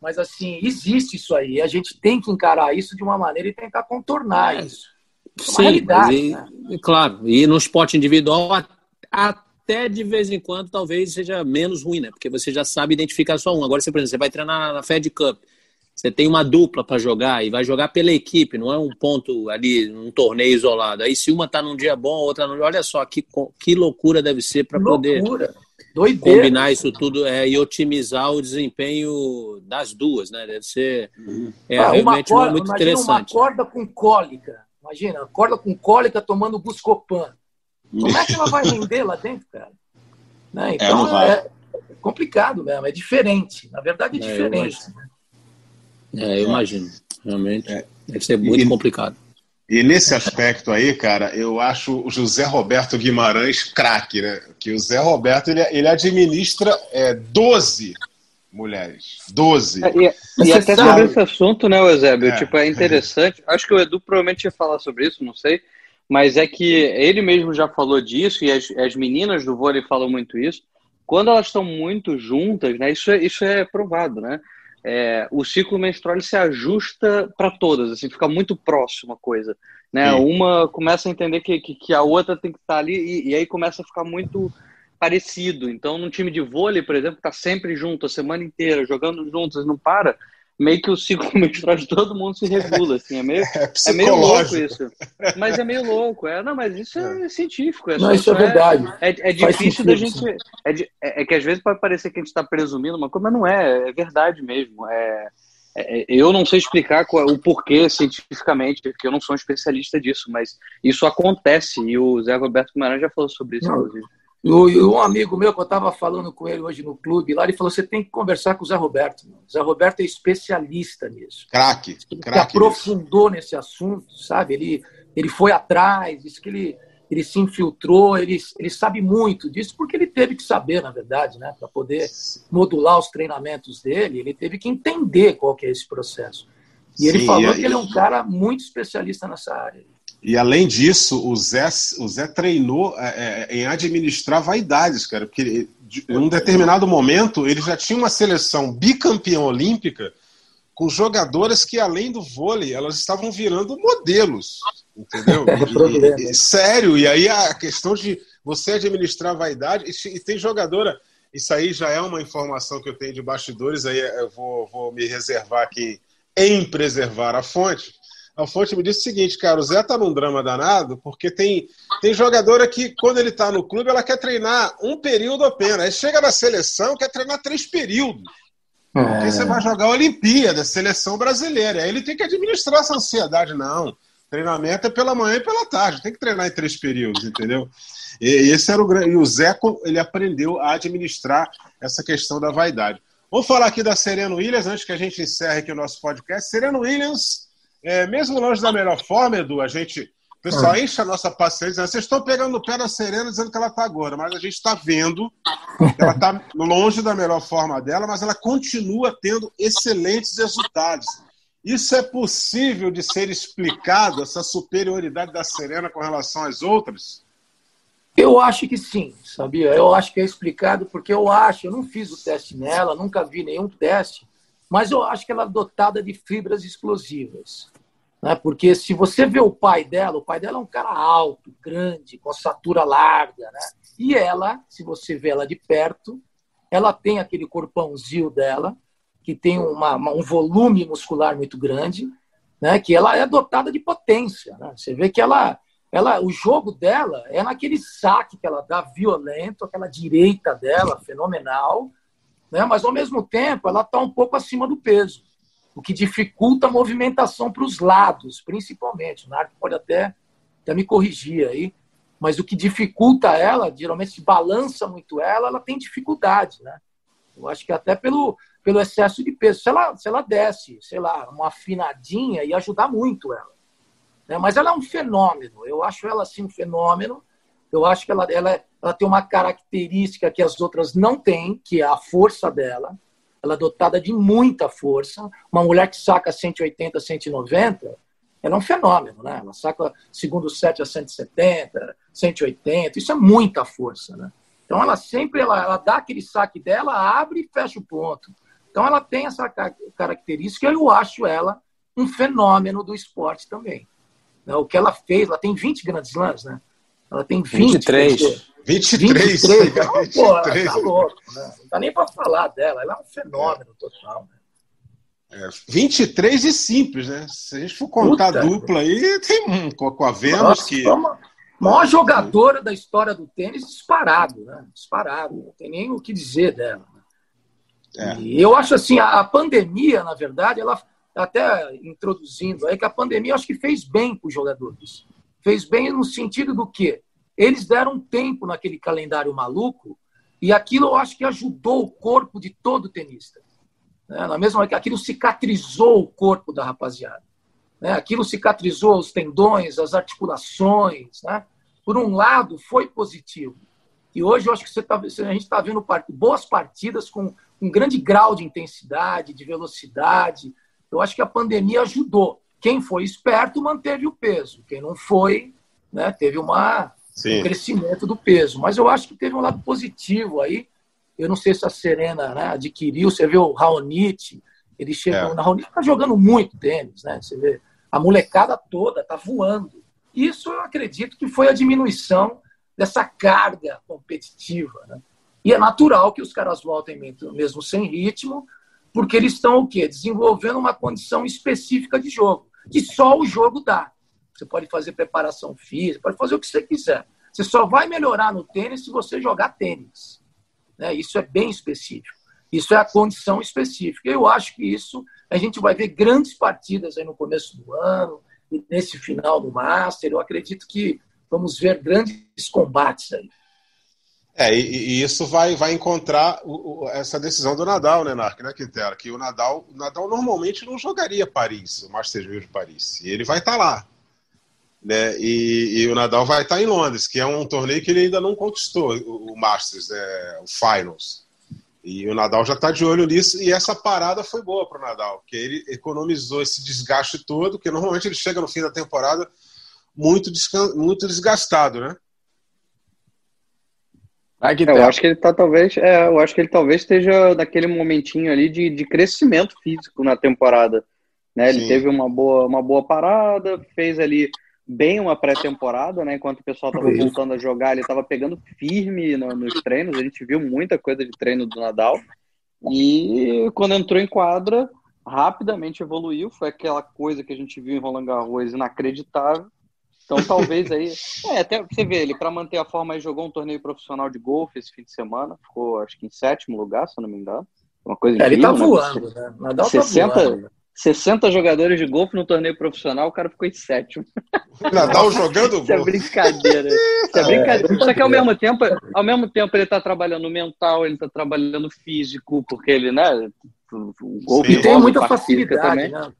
Mas assim, existe isso aí. A gente tem que encarar isso de uma maneira e tentar contornar é. isso. Sim, e, né? claro. E no esporte individual, até de vez em quando, talvez seja menos ruim, né? Porque você já sabe identificar só um. Agora, você, por exemplo, você vai treinar na Fed Cup. Você tem uma dupla para jogar e vai jogar pela equipe, não é um ponto ali, um torneio isolado. Aí se uma tá num dia bom, a outra não. Olha só que, que loucura deve ser para poder Doideira. combinar isso tudo é, e otimizar o desempenho das duas, né? Deve ser é, ah, realmente corda, muito interessante. Uma corda com cólica Imagina, acorda com cólica tomando Buscopan. Como é que ela vai [laughs] render lá dentro, cara? Né? É, então, é, é, complicado mesmo, é diferente. Na verdade, é, é diferente. Eu é, eu imagino. Realmente. É. Deve ser muito e, complicado. E nesse aspecto aí, cara, eu acho o José Roberto Guimarães craque, né? Que o Zé Roberto ele, ele administra é, 12 mulheres. 12. É, e, e até sabe. sobre esse assunto, né, Eusébio? É. Tipo, é interessante. Acho que o Edu provavelmente ia falar sobre isso, não sei. Mas é que ele mesmo já falou disso, e as, as meninas do vôlei falam muito isso. Quando elas estão muito juntas, né, isso, é, isso é provado, né? É, o ciclo menstrual se ajusta para todas, assim, fica muito próximo a coisa. Né? Uma começa a entender que, que, que, a outra tem que estar ali, e, e aí começa a ficar muito parecido. Então, num time de vôlei, por exemplo, tá sempre junto a semana inteira, jogando juntos, não para, meio que o ciclo [laughs] menstrual de todo mundo se regula, assim, é meio, é, é meio louco isso. Mas é meio louco, é, não, mas isso é, é. científico. É não, isso é verdade. É, é, difícil da gente, é, de, é, é, que às vezes pode parecer que a gente está presumindo uma coisa, mas não é, é verdade mesmo, é... Eu não sei explicar qual, o porquê cientificamente, porque eu não sou um especialista disso, mas isso acontece e o Zé Roberto Guimarães já falou sobre isso, inclusive. Um amigo meu que eu estava falando com ele hoje no clube, lá ele falou: você tem que conversar com o Zé Roberto. O Zé Roberto é especialista nisso. Craque. Ele aprofundou nesse assunto, sabe? Ele, ele foi atrás, disse que ele, ele se infiltrou, ele, ele sabe muito disso, porque ele teve que saber, na verdade, né? Para poder modular os treinamentos dele, ele teve que entender qual que é esse processo. E Sim, ele falou que ele é um cara muito especialista nessa área. E além disso, o Zé, o Zé treinou é, é, em administrar vaidades, cara, porque em um determinado momento ele já tinha uma seleção bicampeã olímpica com jogadoras que, além do vôlei, elas estavam virando modelos, entendeu? [laughs] E, e, sério, e aí a questão de você administrar vaidade, e, e, tem jogadora, isso aí já é uma informação que eu tenho de bastidores, aí eu vou, vou me reservar aqui em preservar a fonte, a fonte me disse o seguinte, cara, o Zé tá num drama danado, porque tem, tem jogadora que, quando ele tá no clube, ela quer treinar um período apenas. Aí chega na seleção, quer treinar três períodos. É. Porque você vai jogar a Olimpíada, seleção brasileira. Aí ele tem que administrar essa ansiedade, não. Treinamento é pela manhã e pela tarde, tem que treinar em três períodos, entendeu? E esse era o grande. E o Zé, ele aprendeu a administrar essa questão da vaidade. Vamos falar aqui da Serena Williams, antes que a gente encerre aqui o nosso podcast. Serena Williams é, mesmo longe da melhor forma, Edu, a gente. O pessoal ah. enche a nossa paciência. Vocês estão pegando no pé da Serena dizendo que ela está agora, mas a gente está vendo que ela está longe da melhor forma dela, mas ela continua tendo excelentes resultados. Isso é possível de ser explicado, essa superioridade da Serena com relação às outras? Eu acho que sim, sabia? Eu acho que é explicado porque eu acho, eu não fiz o teste nela, nunca vi nenhum teste, mas eu acho que ela é dotada de fibras explosivas. Né? Porque se você vê o pai dela, o pai dela é um cara alto, grande, com estatura larga. Né? E ela, se você vê ela de perto, ela tem aquele corpãozinho dela, que tem uma, um volume muscular muito grande, né? que ela é dotada de potência. Né? Você vê que ela, ela, o jogo dela é naquele saque que ela dá violento, aquela direita dela fenomenal, né? mas ao mesmo tempo ela está um pouco acima do peso, o que dificulta a movimentação para os lados, principalmente. O Narco pode até, até me corrigir aí, mas o que dificulta ela, geralmente se balança muito ela, ela tem dificuldade, né? Eu acho que até pelo, pelo excesso de peso. Se ela, se ela desce, sei lá, uma afinadinha, ia ajudar muito ela. Né? Mas ela é um fenômeno. Eu acho ela assim um fenômeno. Eu acho que ela, ela, é, ela tem uma característica que as outras não têm, que é a força dela. Ela é dotada de muita força. Uma mulher que saca 180, 190, ela é um fenômeno, né? Ela saca segundo set a 170, 180, isso é muita força, né? Então ela sempre ela, ela dá aquele saque dela, abre e fecha o ponto. Então ela tem essa característica e eu acho ela um fenômeno do esporte também. Né? O que ela fez, ela tem 20 grandes slams, né? Ela tem 20. 23. 23. 23. Não, 23. Pô, ela tá louco, né? Não dá nem para falar dela. Ela é um fenômeno total. Né? É, 23 e simples, né? Se a gente for contar Puta, dupla aí, tem um com a Vênus Nossa, que. Uma maior jogadora da história do tênis disparado, né? Disparado. Não tem nem o que dizer dela. Né? É. E eu acho assim, a, a pandemia, na verdade, ela até introduzindo aí que a pandemia acho que fez bem para os jogadores. Fez bem no sentido do que eles deram tempo naquele calendário maluco e aquilo eu acho que ajudou o corpo de todo tenista. Né? Na mesma que aquilo cicatrizou o corpo da rapaziada. Né? Aquilo cicatrizou os tendões, as articulações. Né? Por um lado, foi positivo. E hoje eu acho que tá, a gente está vendo boas partidas com um grande grau de intensidade, de velocidade. Eu acho que a pandemia ajudou. Quem foi esperto manteve o peso. Quem não foi, né, teve uma, Sim. o crescimento do peso. Mas eu acho que teve um lado positivo aí. Eu não sei se a Serena né, adquiriu. Você vê o Raonic, ele chegou. É. Na Raonic está jogando muito tênis, né? Você vê a molecada toda está voando. Isso eu acredito que foi a diminuição dessa carga competitiva. Né? E é natural que os caras voltem mesmo sem ritmo, porque eles estão o quê? Desenvolvendo uma condição específica de jogo, que só o jogo dá. Você pode fazer preparação física, pode fazer o que você quiser. Você só vai melhorar no tênis se você jogar tênis. Né? Isso é bem específico. Isso é a condição específica. Eu acho que isso a gente vai ver grandes partidas aí no começo do ano e nesse final do Master. Eu acredito que vamos ver grandes combates aí. É, e, e, isso vai, vai encontrar o, o, essa decisão do Nadal, né, Narc, né, Quintela? Que o Nadal, o Nadal normalmente não jogaria Paris, o Masters 1000 de Paris. E ele vai estar tá lá. Né? E, e, o Nadal vai estar tá em Londres, que é um torneio que ele ainda não conquistou, o, Masters, né, o Finals. E o Nadal já está de olho nisso, e essa parada foi boa para o Nadal, porque ele economizou esse desgaste todo, que normalmente ele chega no fim da temporada muito, muito desgastado, né? É, eu acho que ele tá talvez, é, eu acho que ele talvez esteja naquele momentinho ali de, de crescimento físico na temporada, né? Ele Sim. teve uma boa, uma boa parada, fez ali bem uma pré-temporada, né? Enquanto o pessoal estava voltando a jogar, ele estava pegando firme no, nos treinos. A gente viu muita coisa de treino do Nadal. E quando entrou em quadra, rapidamente evoluiu. Foi aquela coisa que a gente viu em Roland Garros inacreditável. Então talvez aí. É, até você vê, ele para manter a forma aí jogou um torneio profissional de golfe esse fim de semana. Ficou, acho que em sétimo lugar, se eu não me engano. Uma coisa é, ele tá né? voando, né? Nadal 60, tá voando. 60 jogadores de golfe no torneio profissional, o cara ficou em sétimo. Nadal jogando Isso é brincadeira. Isso é brincadeira. É, Só que ao mesmo tempo, ao mesmo tempo ele tá trabalhando mental, ele tá trabalhando físico, porque ele, né? O golfe tem muita facilidade, também. Né?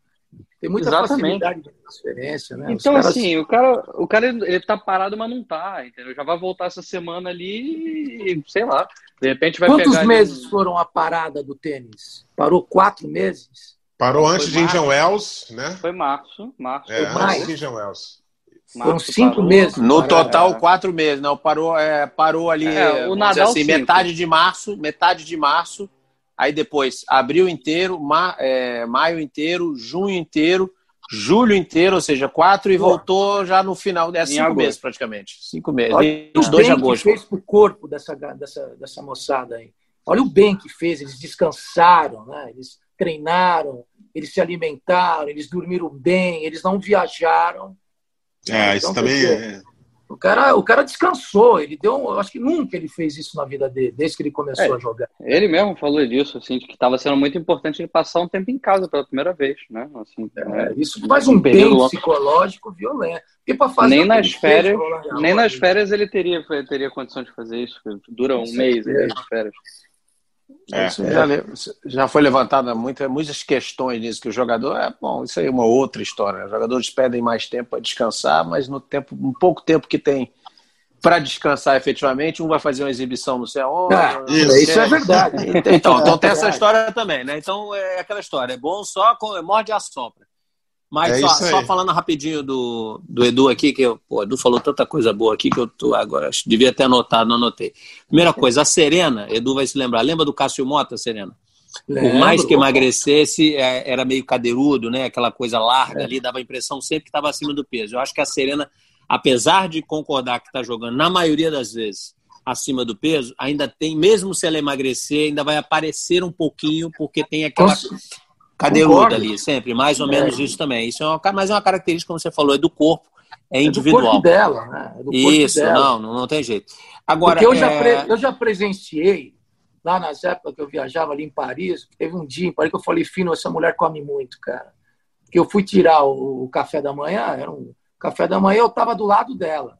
Tem muita Exatamente. facilidade de transferência, né? Então, caras... assim, o cara, o cara ele tá parado, mas não tá, entendeu? Já vai voltar essa semana ali e, sei lá, de repente vai Quantos pegar... meses ali... foram a parada do tênis? Parou quatro meses? Parou antes de Indian Wells, né? Foi março, março. É, antes de Indian Wells. Foram cinco parou. meses. No total, é. quatro meses. Não, parou, é, parou ali, é, o Nadal assim, metade de março, metade de março Aí depois, abril inteiro, ma, é, maio inteiro, junho inteiro, julho inteiro, ou seja, quatro, e Pô. voltou já no final, é cinco meses praticamente. Cinco meses. Olha o bem de agosto. que fez pro corpo dessa, dessa, dessa moçada aí. Olha o bem que fez, eles descansaram, né? eles treinaram, eles se alimentaram, eles dormiram bem, eles não viajaram. É, então, isso também é, o cara, o cara descansou, ele deu. Eu acho que nunca ele fez isso na vida dele, desde que ele começou é, a jogar. Ele mesmo falou disso, assim, de que estava sendo muito importante ele passar um tempo em casa pela primeira vez, né? Assim, é, é isso faz um bem psicológico violento. Porque fazer nem nas férias, nem nas férias ele teria, teria condição de fazer isso. Dura um mês aí, de férias. É, já, já, foi levantada muita, muitas questões nisso, que o jogador é bom, isso aí é uma outra história. Os jogadores pedem mais tempo para descansar, mas no tempo, um pouco tempo que tem para descansar efetivamente, um vai fazer uma exibição no céu. Ah, isso, isso é verdade. Então, então tem essa história também, né? Então é aquela história, é bom só, morde a sopra. Mas é só, só, falando rapidinho do, do Edu aqui, que eu, pô, Edu falou tanta coisa boa aqui que eu tô agora, devia ter anotado, não anotei. Primeira coisa, a Serena, Edu vai se lembrar, lembra do Cássio Mota, Serena? Lembro. Por mais que emagrecesse, é, era meio cadeirudo, né? Aquela coisa larga é. ali, dava a impressão sempre que estava acima do peso. Eu acho que a Serena, apesar de concordar que está jogando, na maioria das vezes, acima do peso, ainda tem, mesmo se ela emagrecer, ainda vai aparecer um pouquinho, porque tem aquela cadeiruda ali, sempre, mais ou menos é. isso também. Isso é uma, mas é uma característica, como você falou, é do corpo, é individual. É do corpo dela, né? É isso, dela. Não, não tem jeito. Agora, Porque eu, já é... eu já presenciei, lá nas épocas que eu viajava ali em Paris, teve um dia em Paris que eu falei, Fino, essa mulher come muito, cara. Que eu fui tirar o, o café da manhã, era um café da manhã, eu tava do lado dela.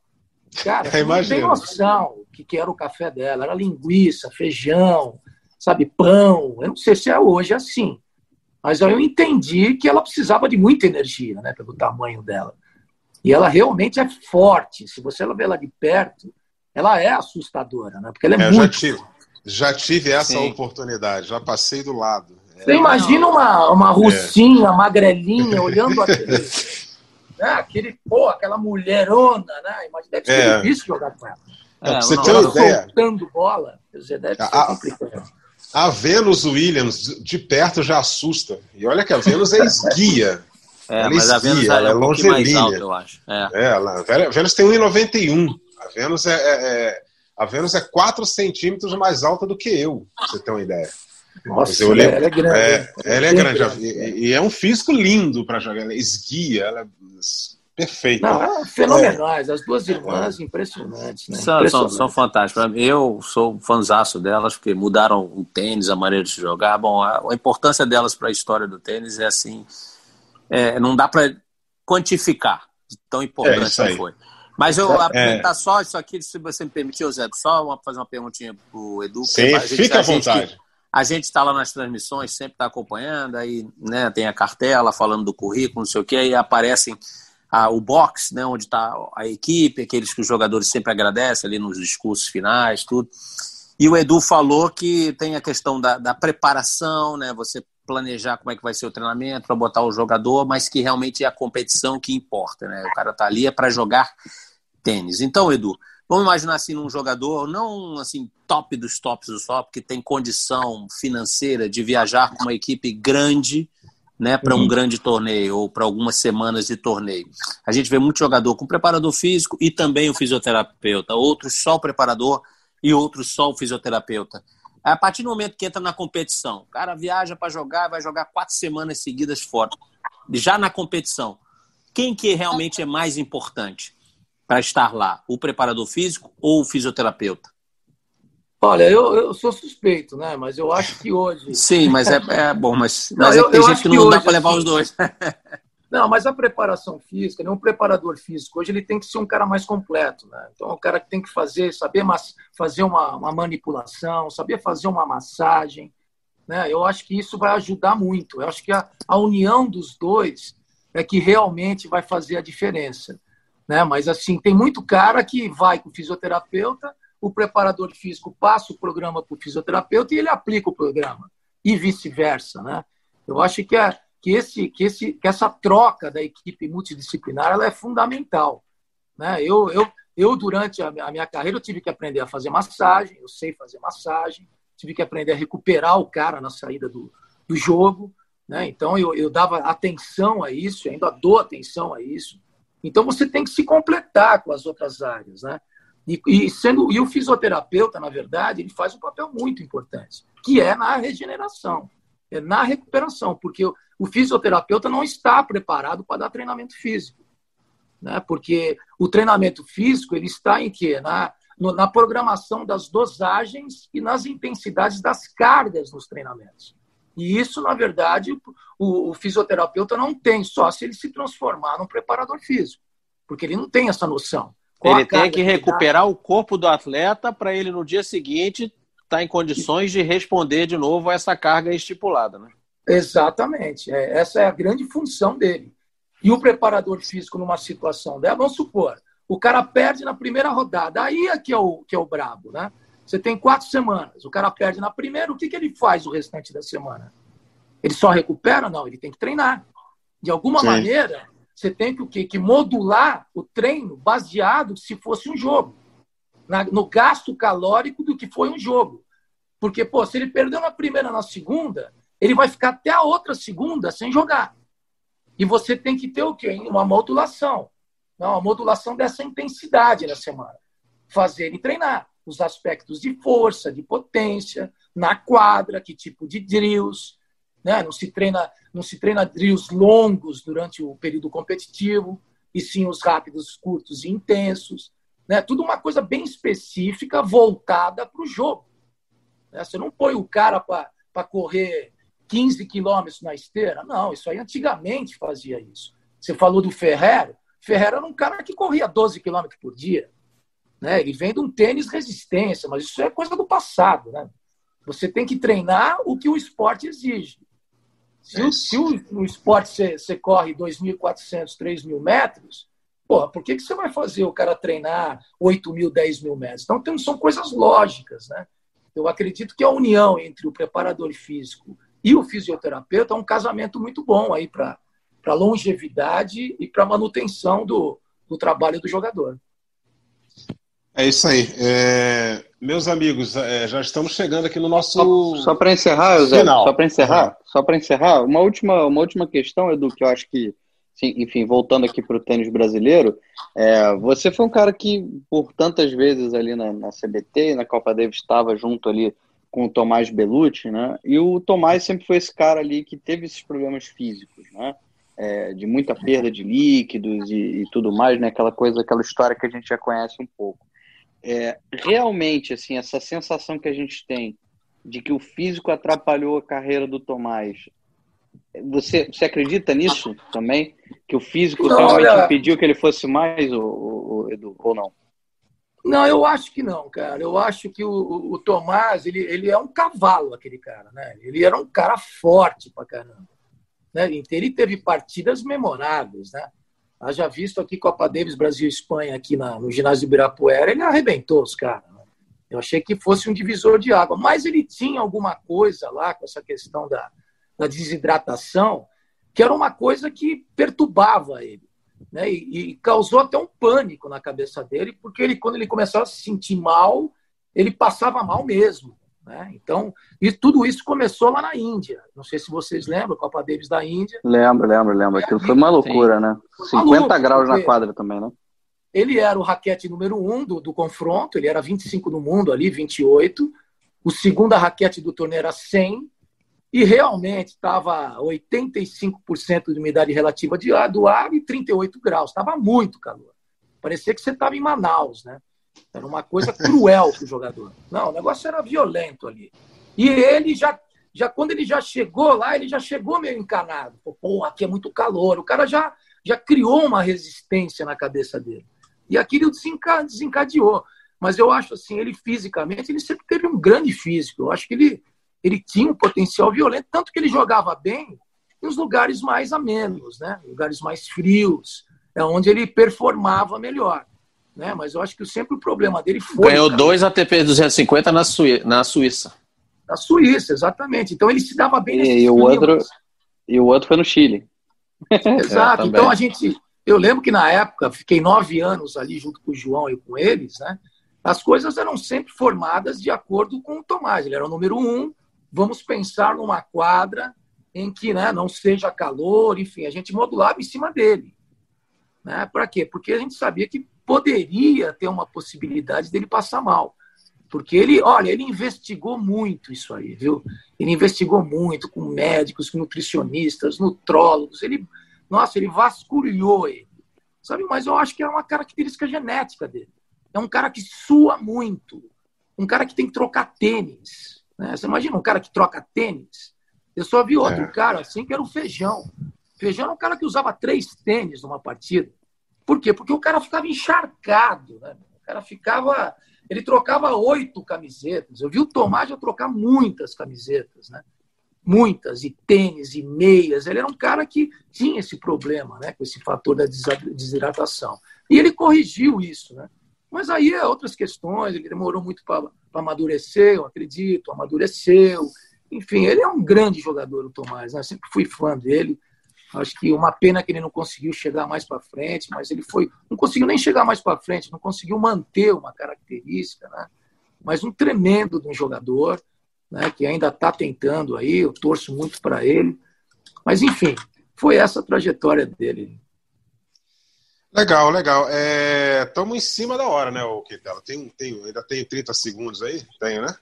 Cara, [laughs] é, não tem noção o que, que era o café dela. Era linguiça, feijão, sabe, pão. Eu não sei se é hoje assim. Mas eu entendi que ela precisava de muita energia, né, pelo tamanho dela. E ela realmente é forte. Se você vê ela de perto, ela é assustadora, né? Porque ela é, é muito. Já tive, já tive essa Sim. oportunidade, já passei do lado. Você é, imagina uma, uma russinha, é. magrelinha, olhando [laughs] aquele, né, aquele, pô, aquela mulherona, né? Imagina, deve ser é. difícil jogar com ela. É, você tem uma ideia. soltando bola, deve ser a, complicado. A Venus Williams, de perto, já assusta. E olha que a Venus é esguia. [laughs] É, ela mas esguia, a Venus ela é, um pouquinho mais alta, eu acho. É, é ela, a Venus tem 1,91. A Venus é, é, é, a Venus é 4 centímetros mais alta do que eu, pra você ter uma ideia. Nossa, eu lembro, ela é grande. É, ela é grande. E, e, é um físico lindo para jogar. Ela esguia, ela é perfeita. Não, é fenomenais. As duas irmãs, impressionantes. Né? São, são, são fantásticas. Eu sou fãzaço delas, porque mudaram o tênis, a maneira de jogar. Bom, a, a importância delas para a história do tênis é assim. É, não dá para quantificar tão importante é foi. Mas eu é. aproveitar só isso aqui, se você me permitir, Zé, só uma, fazer uma perguntinha pro Edu. Sim, a gente, fica à vontade. A gente está lá nas transmissões, sempre está acompanhando, aí né, tem a cartela falando do currículo, não sei o que, aí aparecem a, o box, né, onde está a equipe, aqueles que os jogadores sempre agradecem ali nos discursos finais, tudo. E o Edu falou que tem a questão da, da preparação, né, você planejar como é que vai ser o treinamento para botar o jogador, mas que realmente é a competição que importa, né? O cara tá ali é para jogar tênis. Então, Edu, vamos imaginar assim um jogador não assim top dos tops do top, que tem condição financeira de viajar com uma equipe grande, né, para um uhum. grande torneio ou para algumas semanas de torneio. A gente vê muito jogador com preparador físico e também o fisioterapeuta, outros só o preparador e outros só o fisioterapeuta. A partir do momento que entra na competição, o cara viaja para jogar, vai jogar quatro semanas seguidas fora. Já na competição, quem que realmente é mais importante para estar lá? O preparador físico ou o fisioterapeuta? Olha, eu, eu sou suspeito, né? Mas eu acho que hoje. Sim, mas é, é bom, mas, [laughs] mas não, é eu, tem gente que não dá para levar assim, os dois. [laughs] Não, mas a preparação física, né, um preparador físico hoje ele tem que ser um cara mais completo, né? Então, é um cara que tem que fazer, saber mas, fazer uma, uma manipulação, saber fazer uma massagem, né? Eu acho que isso vai ajudar muito. Eu acho que a, a união dos dois é que realmente vai fazer a diferença, né? Mas assim, tem muito cara que vai com o fisioterapeuta, o preparador físico passa o programa para o fisioterapeuta e ele aplica o programa e vice-versa, né? Eu acho que é que, esse, que, esse, que essa troca da equipe multidisciplinar ela é fundamental. Né? Eu, eu, eu, durante a minha carreira, eu tive que aprender a fazer massagem, eu sei fazer massagem, tive que aprender a recuperar o cara na saída do, do jogo. Né? Então, eu, eu dava atenção a isso, ainda dou atenção a isso. Então, você tem que se completar com as outras áreas. Né? E, e, sendo, e o fisioterapeuta, na verdade, ele faz um papel muito importante, que é na regeneração, é na recuperação, porque o fisioterapeuta não está preparado para dar treinamento físico. Né? Porque o treinamento físico ele está em quê? Na, no, na programação das dosagens e nas intensidades das cargas nos treinamentos. E isso, na verdade, o, o fisioterapeuta não tem, só se ele se transformar num preparador físico, porque ele não tem essa noção. Ele tem que recuperar que o corpo do atleta para ele no dia seguinte estar tá em condições de responder de novo a essa carga estipulada, né? Exatamente. É, essa é a grande função dele. E o preparador físico numa situação dela, vamos supor, o cara perde na primeira rodada. Aí é que é o, que é o brabo, né? Você tem quatro semanas, o cara perde na primeira, o que, que ele faz o restante da semana? Ele só recupera? Não, ele tem que treinar. De alguma Sim. maneira, você tem que, o quê? que modular o treino baseado se fosse um jogo. Na, no gasto calórico do que foi um jogo. Porque, pô, se ele perdeu na primeira na segunda, ele vai ficar até a outra segunda sem jogar. E você tem que ter o quê? Uma modulação. Não, uma modulação dessa intensidade na semana. Fazer ele treinar os aspectos de força, de potência, na quadra, que tipo de drills. Né? Não, se treina, não se treina drills longos durante o período competitivo, e sim os rápidos, curtos e intensos. Né? Tudo uma coisa bem específica, voltada para o jogo. Né? Você não põe o cara para correr 15 quilômetros na esteira. Não, isso aí antigamente fazia isso. Você falou do Ferrero. Ferrero era um cara que corria 12 quilômetros por dia. Né? Ele vem de um tênis resistência, mas isso é coisa do passado. Né? Você tem que treinar o que o esporte exige. Se, o, se o, o esporte você, você corre 2.400, 3.000 metros, porra, por que, que você vai fazer o cara treinar 8 mil, 10 mil metros? Então, tem, são coisas lógicas. Né? Eu acredito que a união entre o preparador físico e o fisioterapeuta é um casamento muito bom aí para longevidade e para manutenção do, do trabalho do jogador. É isso aí. É, meus amigos, é, já estamos chegando aqui no nosso. Só, só para encerrar, José, final. só para encerrar, uhum. só para encerrar, uma última, uma última questão, Edu, que eu acho que, sim, enfim, voltando aqui para o tênis brasileiro, é, você foi um cara que, por tantas vezes ali na, na CBT, na Copa Davis, estava junto ali com o Tomás Belucci, né? E o Tomás sempre foi esse cara ali que teve esses problemas físicos, né? É, de muita perda de líquidos e, e, tudo mais, né? Aquela coisa, aquela história que a gente já conhece um pouco. É, realmente, assim, essa sensação que a gente tem de que o físico atrapalhou a carreira do Tomás você, você acredita nisso também? Que o físico não, realmente olha... impediu que ele fosse mais, o, o, o Edu, ou não? Não, eu acho que não, cara. Eu acho que o, o, Tomás, ele, ele é um cavalo, aquele cara, né? Ele era um cara forte pra caramba. Né? Ele teve partidas memoráveis, né? Já visto aqui Copa Davis Brasil Espanha aqui na, no ginásio do Ibirapuera, ele arrebentou os caras. Né? Eu achei que fosse um divisor de água, mas ele tinha alguma coisa lá com essa questão da, da desidratação, que era uma coisa que perturbava ele. Né? E, e, causou até um pânico na cabeça dele, porque ele, quando ele começava a se sentir mal, ele passava mal mesmo. Né? Então, e tudo isso começou lá na Índia. Não sei se vocês lembram, Copa Davis da Índia. Lembro, lembro, lembro. Aquilo foi uma loucura, Sim. né? 50 graus na quadra também, né? Ele era o raquete número um do, do confronto, ele era 25 no mundo ali, 28. O segundo raquete do torneio era 100. E realmente estava 85% de umidade relativa de ar, do ar e 38 graus. Estava muito calor. Parecia que você estava em Manaus, né? Era uma coisa cruel para o jogador. Não, o negócio era violento ali. E ele já, já, quando ele já chegou lá, ele já chegou meio encanado. Pô, aqui é muito calor. O cara já, já criou uma resistência na cabeça dele. E aquilo desencadeou. Mas eu acho assim, ele fisicamente, ele sempre teve um grande físico. Eu acho que ele, ele tinha um potencial violento, tanto que ele jogava bem nos lugares mais amenos, né? lugares mais frios, é onde ele performava melhor né? Mas eu acho que sempre o problema dele foi. Ganhou dois ATP 250 na, Suí na Suíça. Na Suíça, exatamente. Então ele se dava bem nesses e o outro E o outro foi no Chile. Exato. [laughs] É, então a gente. Eu lembro que na época, fiquei nove anos ali junto com o João e com eles, né? As coisas eram sempre formadas de acordo com o Tomás. Ele era o número um. Vamos pensar numa quadra em que né, não seja calor, enfim, a gente modulava em cima dele. Né? Para quê? Porque a gente sabia que poderia ter uma possibilidade dele passar mal. Porque ele, olha, ele investigou muito isso aí, viu? Ele investigou muito com médicos, com nutricionistas, nutrólogos. Ele, nossa, ele vasculhou ele. Sabe? Mas eu acho que é uma característica genética dele. É um cara que sua muito. Um cara que tem que trocar tênis. Né? Você imagina um cara que troca tênis? Eu só vi outro é. cara assim que era o Feijão. Feijão era um cara que usava três tênis numa partida. Por quê? Porque o cara ficava encharcado, né? O cara ficava. Ele trocava oito camisetas. Eu vi o Tomás já trocar muitas camisetas, né? Muitas, e tênis, e meias. Ele era um cara que tinha esse problema, né? Com esse fator da desidratação. E ele corrigiu isso, né? Mas aí é outras questões, ele demorou muito para amadurecer, eu acredito, amadureceu. Enfim, ele é um grande jogador, o Tomás, né? sempre fui fã dele. Acho que uma pena que ele não conseguiu chegar mais para frente, mas ele foi, não conseguiu nem chegar mais para frente, não conseguiu manter uma característica, né? Mas um tremendo de um jogador, né? Que ainda está tentando aí, eu torço muito para ele. Mas enfim, foi essa a trajetória dele. Legal, legal. Estamos é, em cima da hora, né, o Quintela? Tem, tem, ainda tem 30 segundos aí? Tenho, né?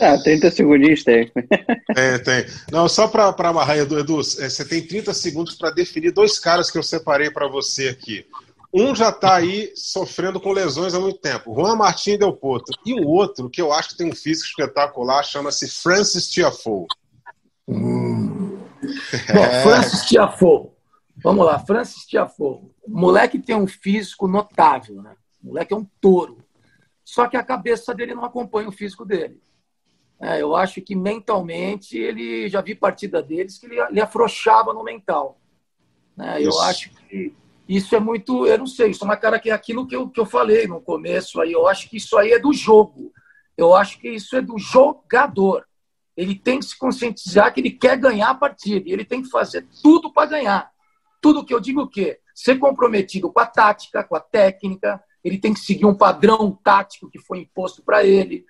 Ah, 30 segundinhos tem. Tem, tem. Não, só para amarrar, Edu, Edu, é, você tem 30 segundos para definir dois caras que eu separei para você aqui. Um já está aí sofrendo com lesões há muito tempo, Juan Martin Del Potro. E o outro, que eu acho que tem um físico espetacular, chama-se Francis Tiafoe. Hum. Bom, Francis Tiafoe. Vamos lá, Francis Tiafoe. O moleque tem um físico notável, né? O moleque é um touro. Só que a cabeça dele não acompanha o físico dele. É, eu acho que mentalmente ele já vi partida deles que ele, ele afrouxava no mental. Né? Eu acho que isso é muito, eu não sei, isso é uma cara que é aquilo que eu, que eu falei no começo aí. Eu acho que isso aí é do jogo. Eu acho que isso é do jogador. Ele tem que se conscientizar que ele quer ganhar a partida. E ele tem que fazer tudo para ganhar. Tudo que eu digo o quê? Ser comprometido com a tática, com a técnica, ele tem que seguir um padrão tático que foi imposto para ele.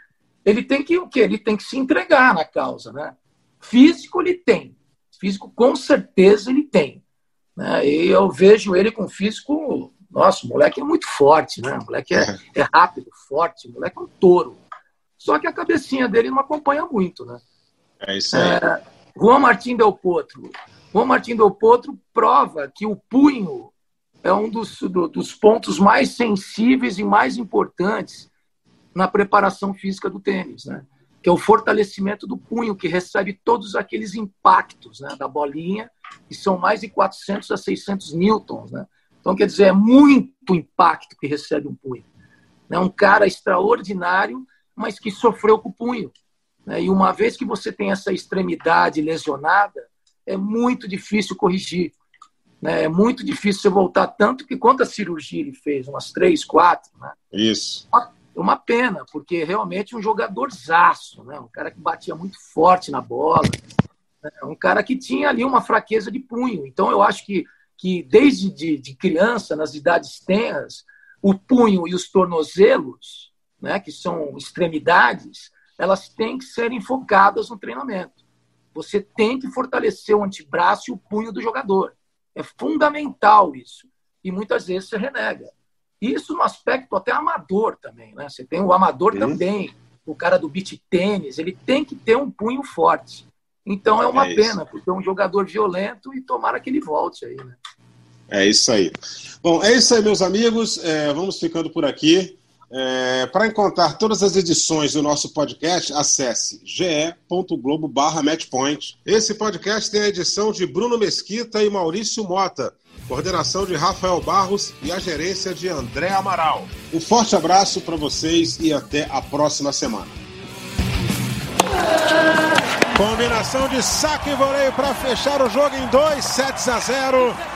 Ele tem que o quê? Ele tem que se entregar na causa, né? Físico ele tem, físico com certeza ele tem, né? E eu vejo ele com físico, nossa, o moleque é muito forte, né? O moleque é, é rápido, forte, o moleque é um touro. Só que a cabecinha dele não acompanha muito, né? É isso aí. É, Juan Martín Del Potro. Juan Martín Del Potro prova que o punho é um dos, do, dos pontos mais sensíveis e mais importantes na preparação física do tênis. Né? que é o fortalecimento do punho, que recebe todos aqueles impactos né, da bolinha, que são mais de 400 a 600 newtons. Né? Então, quer dizer, é muito impacto que recebe um punho. É um cara extraordinário, mas que sofreu com o punho. Né? E uma vez que você tem essa extremidade lesionada, é muito difícil corrigir. Né? É muito difícil você voltar tanto que quantas cirurgia ele fez? Umas três, quatro. Né? Isso. Uma, uma pena, porque realmente um jogador zaço, né? um cara que batia muito forte na bola, né? um cara que tinha ali uma fraqueza de punho. Então eu acho que, que desde de, de criança, nas idades tenras, o punho e os tornozelos, né, que são extremidades, elas têm que ser enfocadas no treinamento. Você tem que fortalecer o antebraço e o punho do jogador. É fundamental isso. E muitas vezes você renega. Isso no aspecto até amador também. Né? Você tem o amador também, o cara do beat tênis, ele tem que ter um punho forte. Então é uma é pena, porque é um jogador violento e tomara que ele volte aí. Né? É isso aí. Bom, é isso aí, meus amigos. É, vamos ficando por aqui. É, Para encontrar todas as edições do nosso podcast, acesse ge.globo matchpoint. Esse podcast tem a edição de Bruno Mesquita e Maurício Mota, coordenação de Rafael Barros e a gerência de André Amaral. Um forte abraço para vocês e até a próxima semana. Combinação de saque e voleio para fechar o jogo em 2 sets a 0.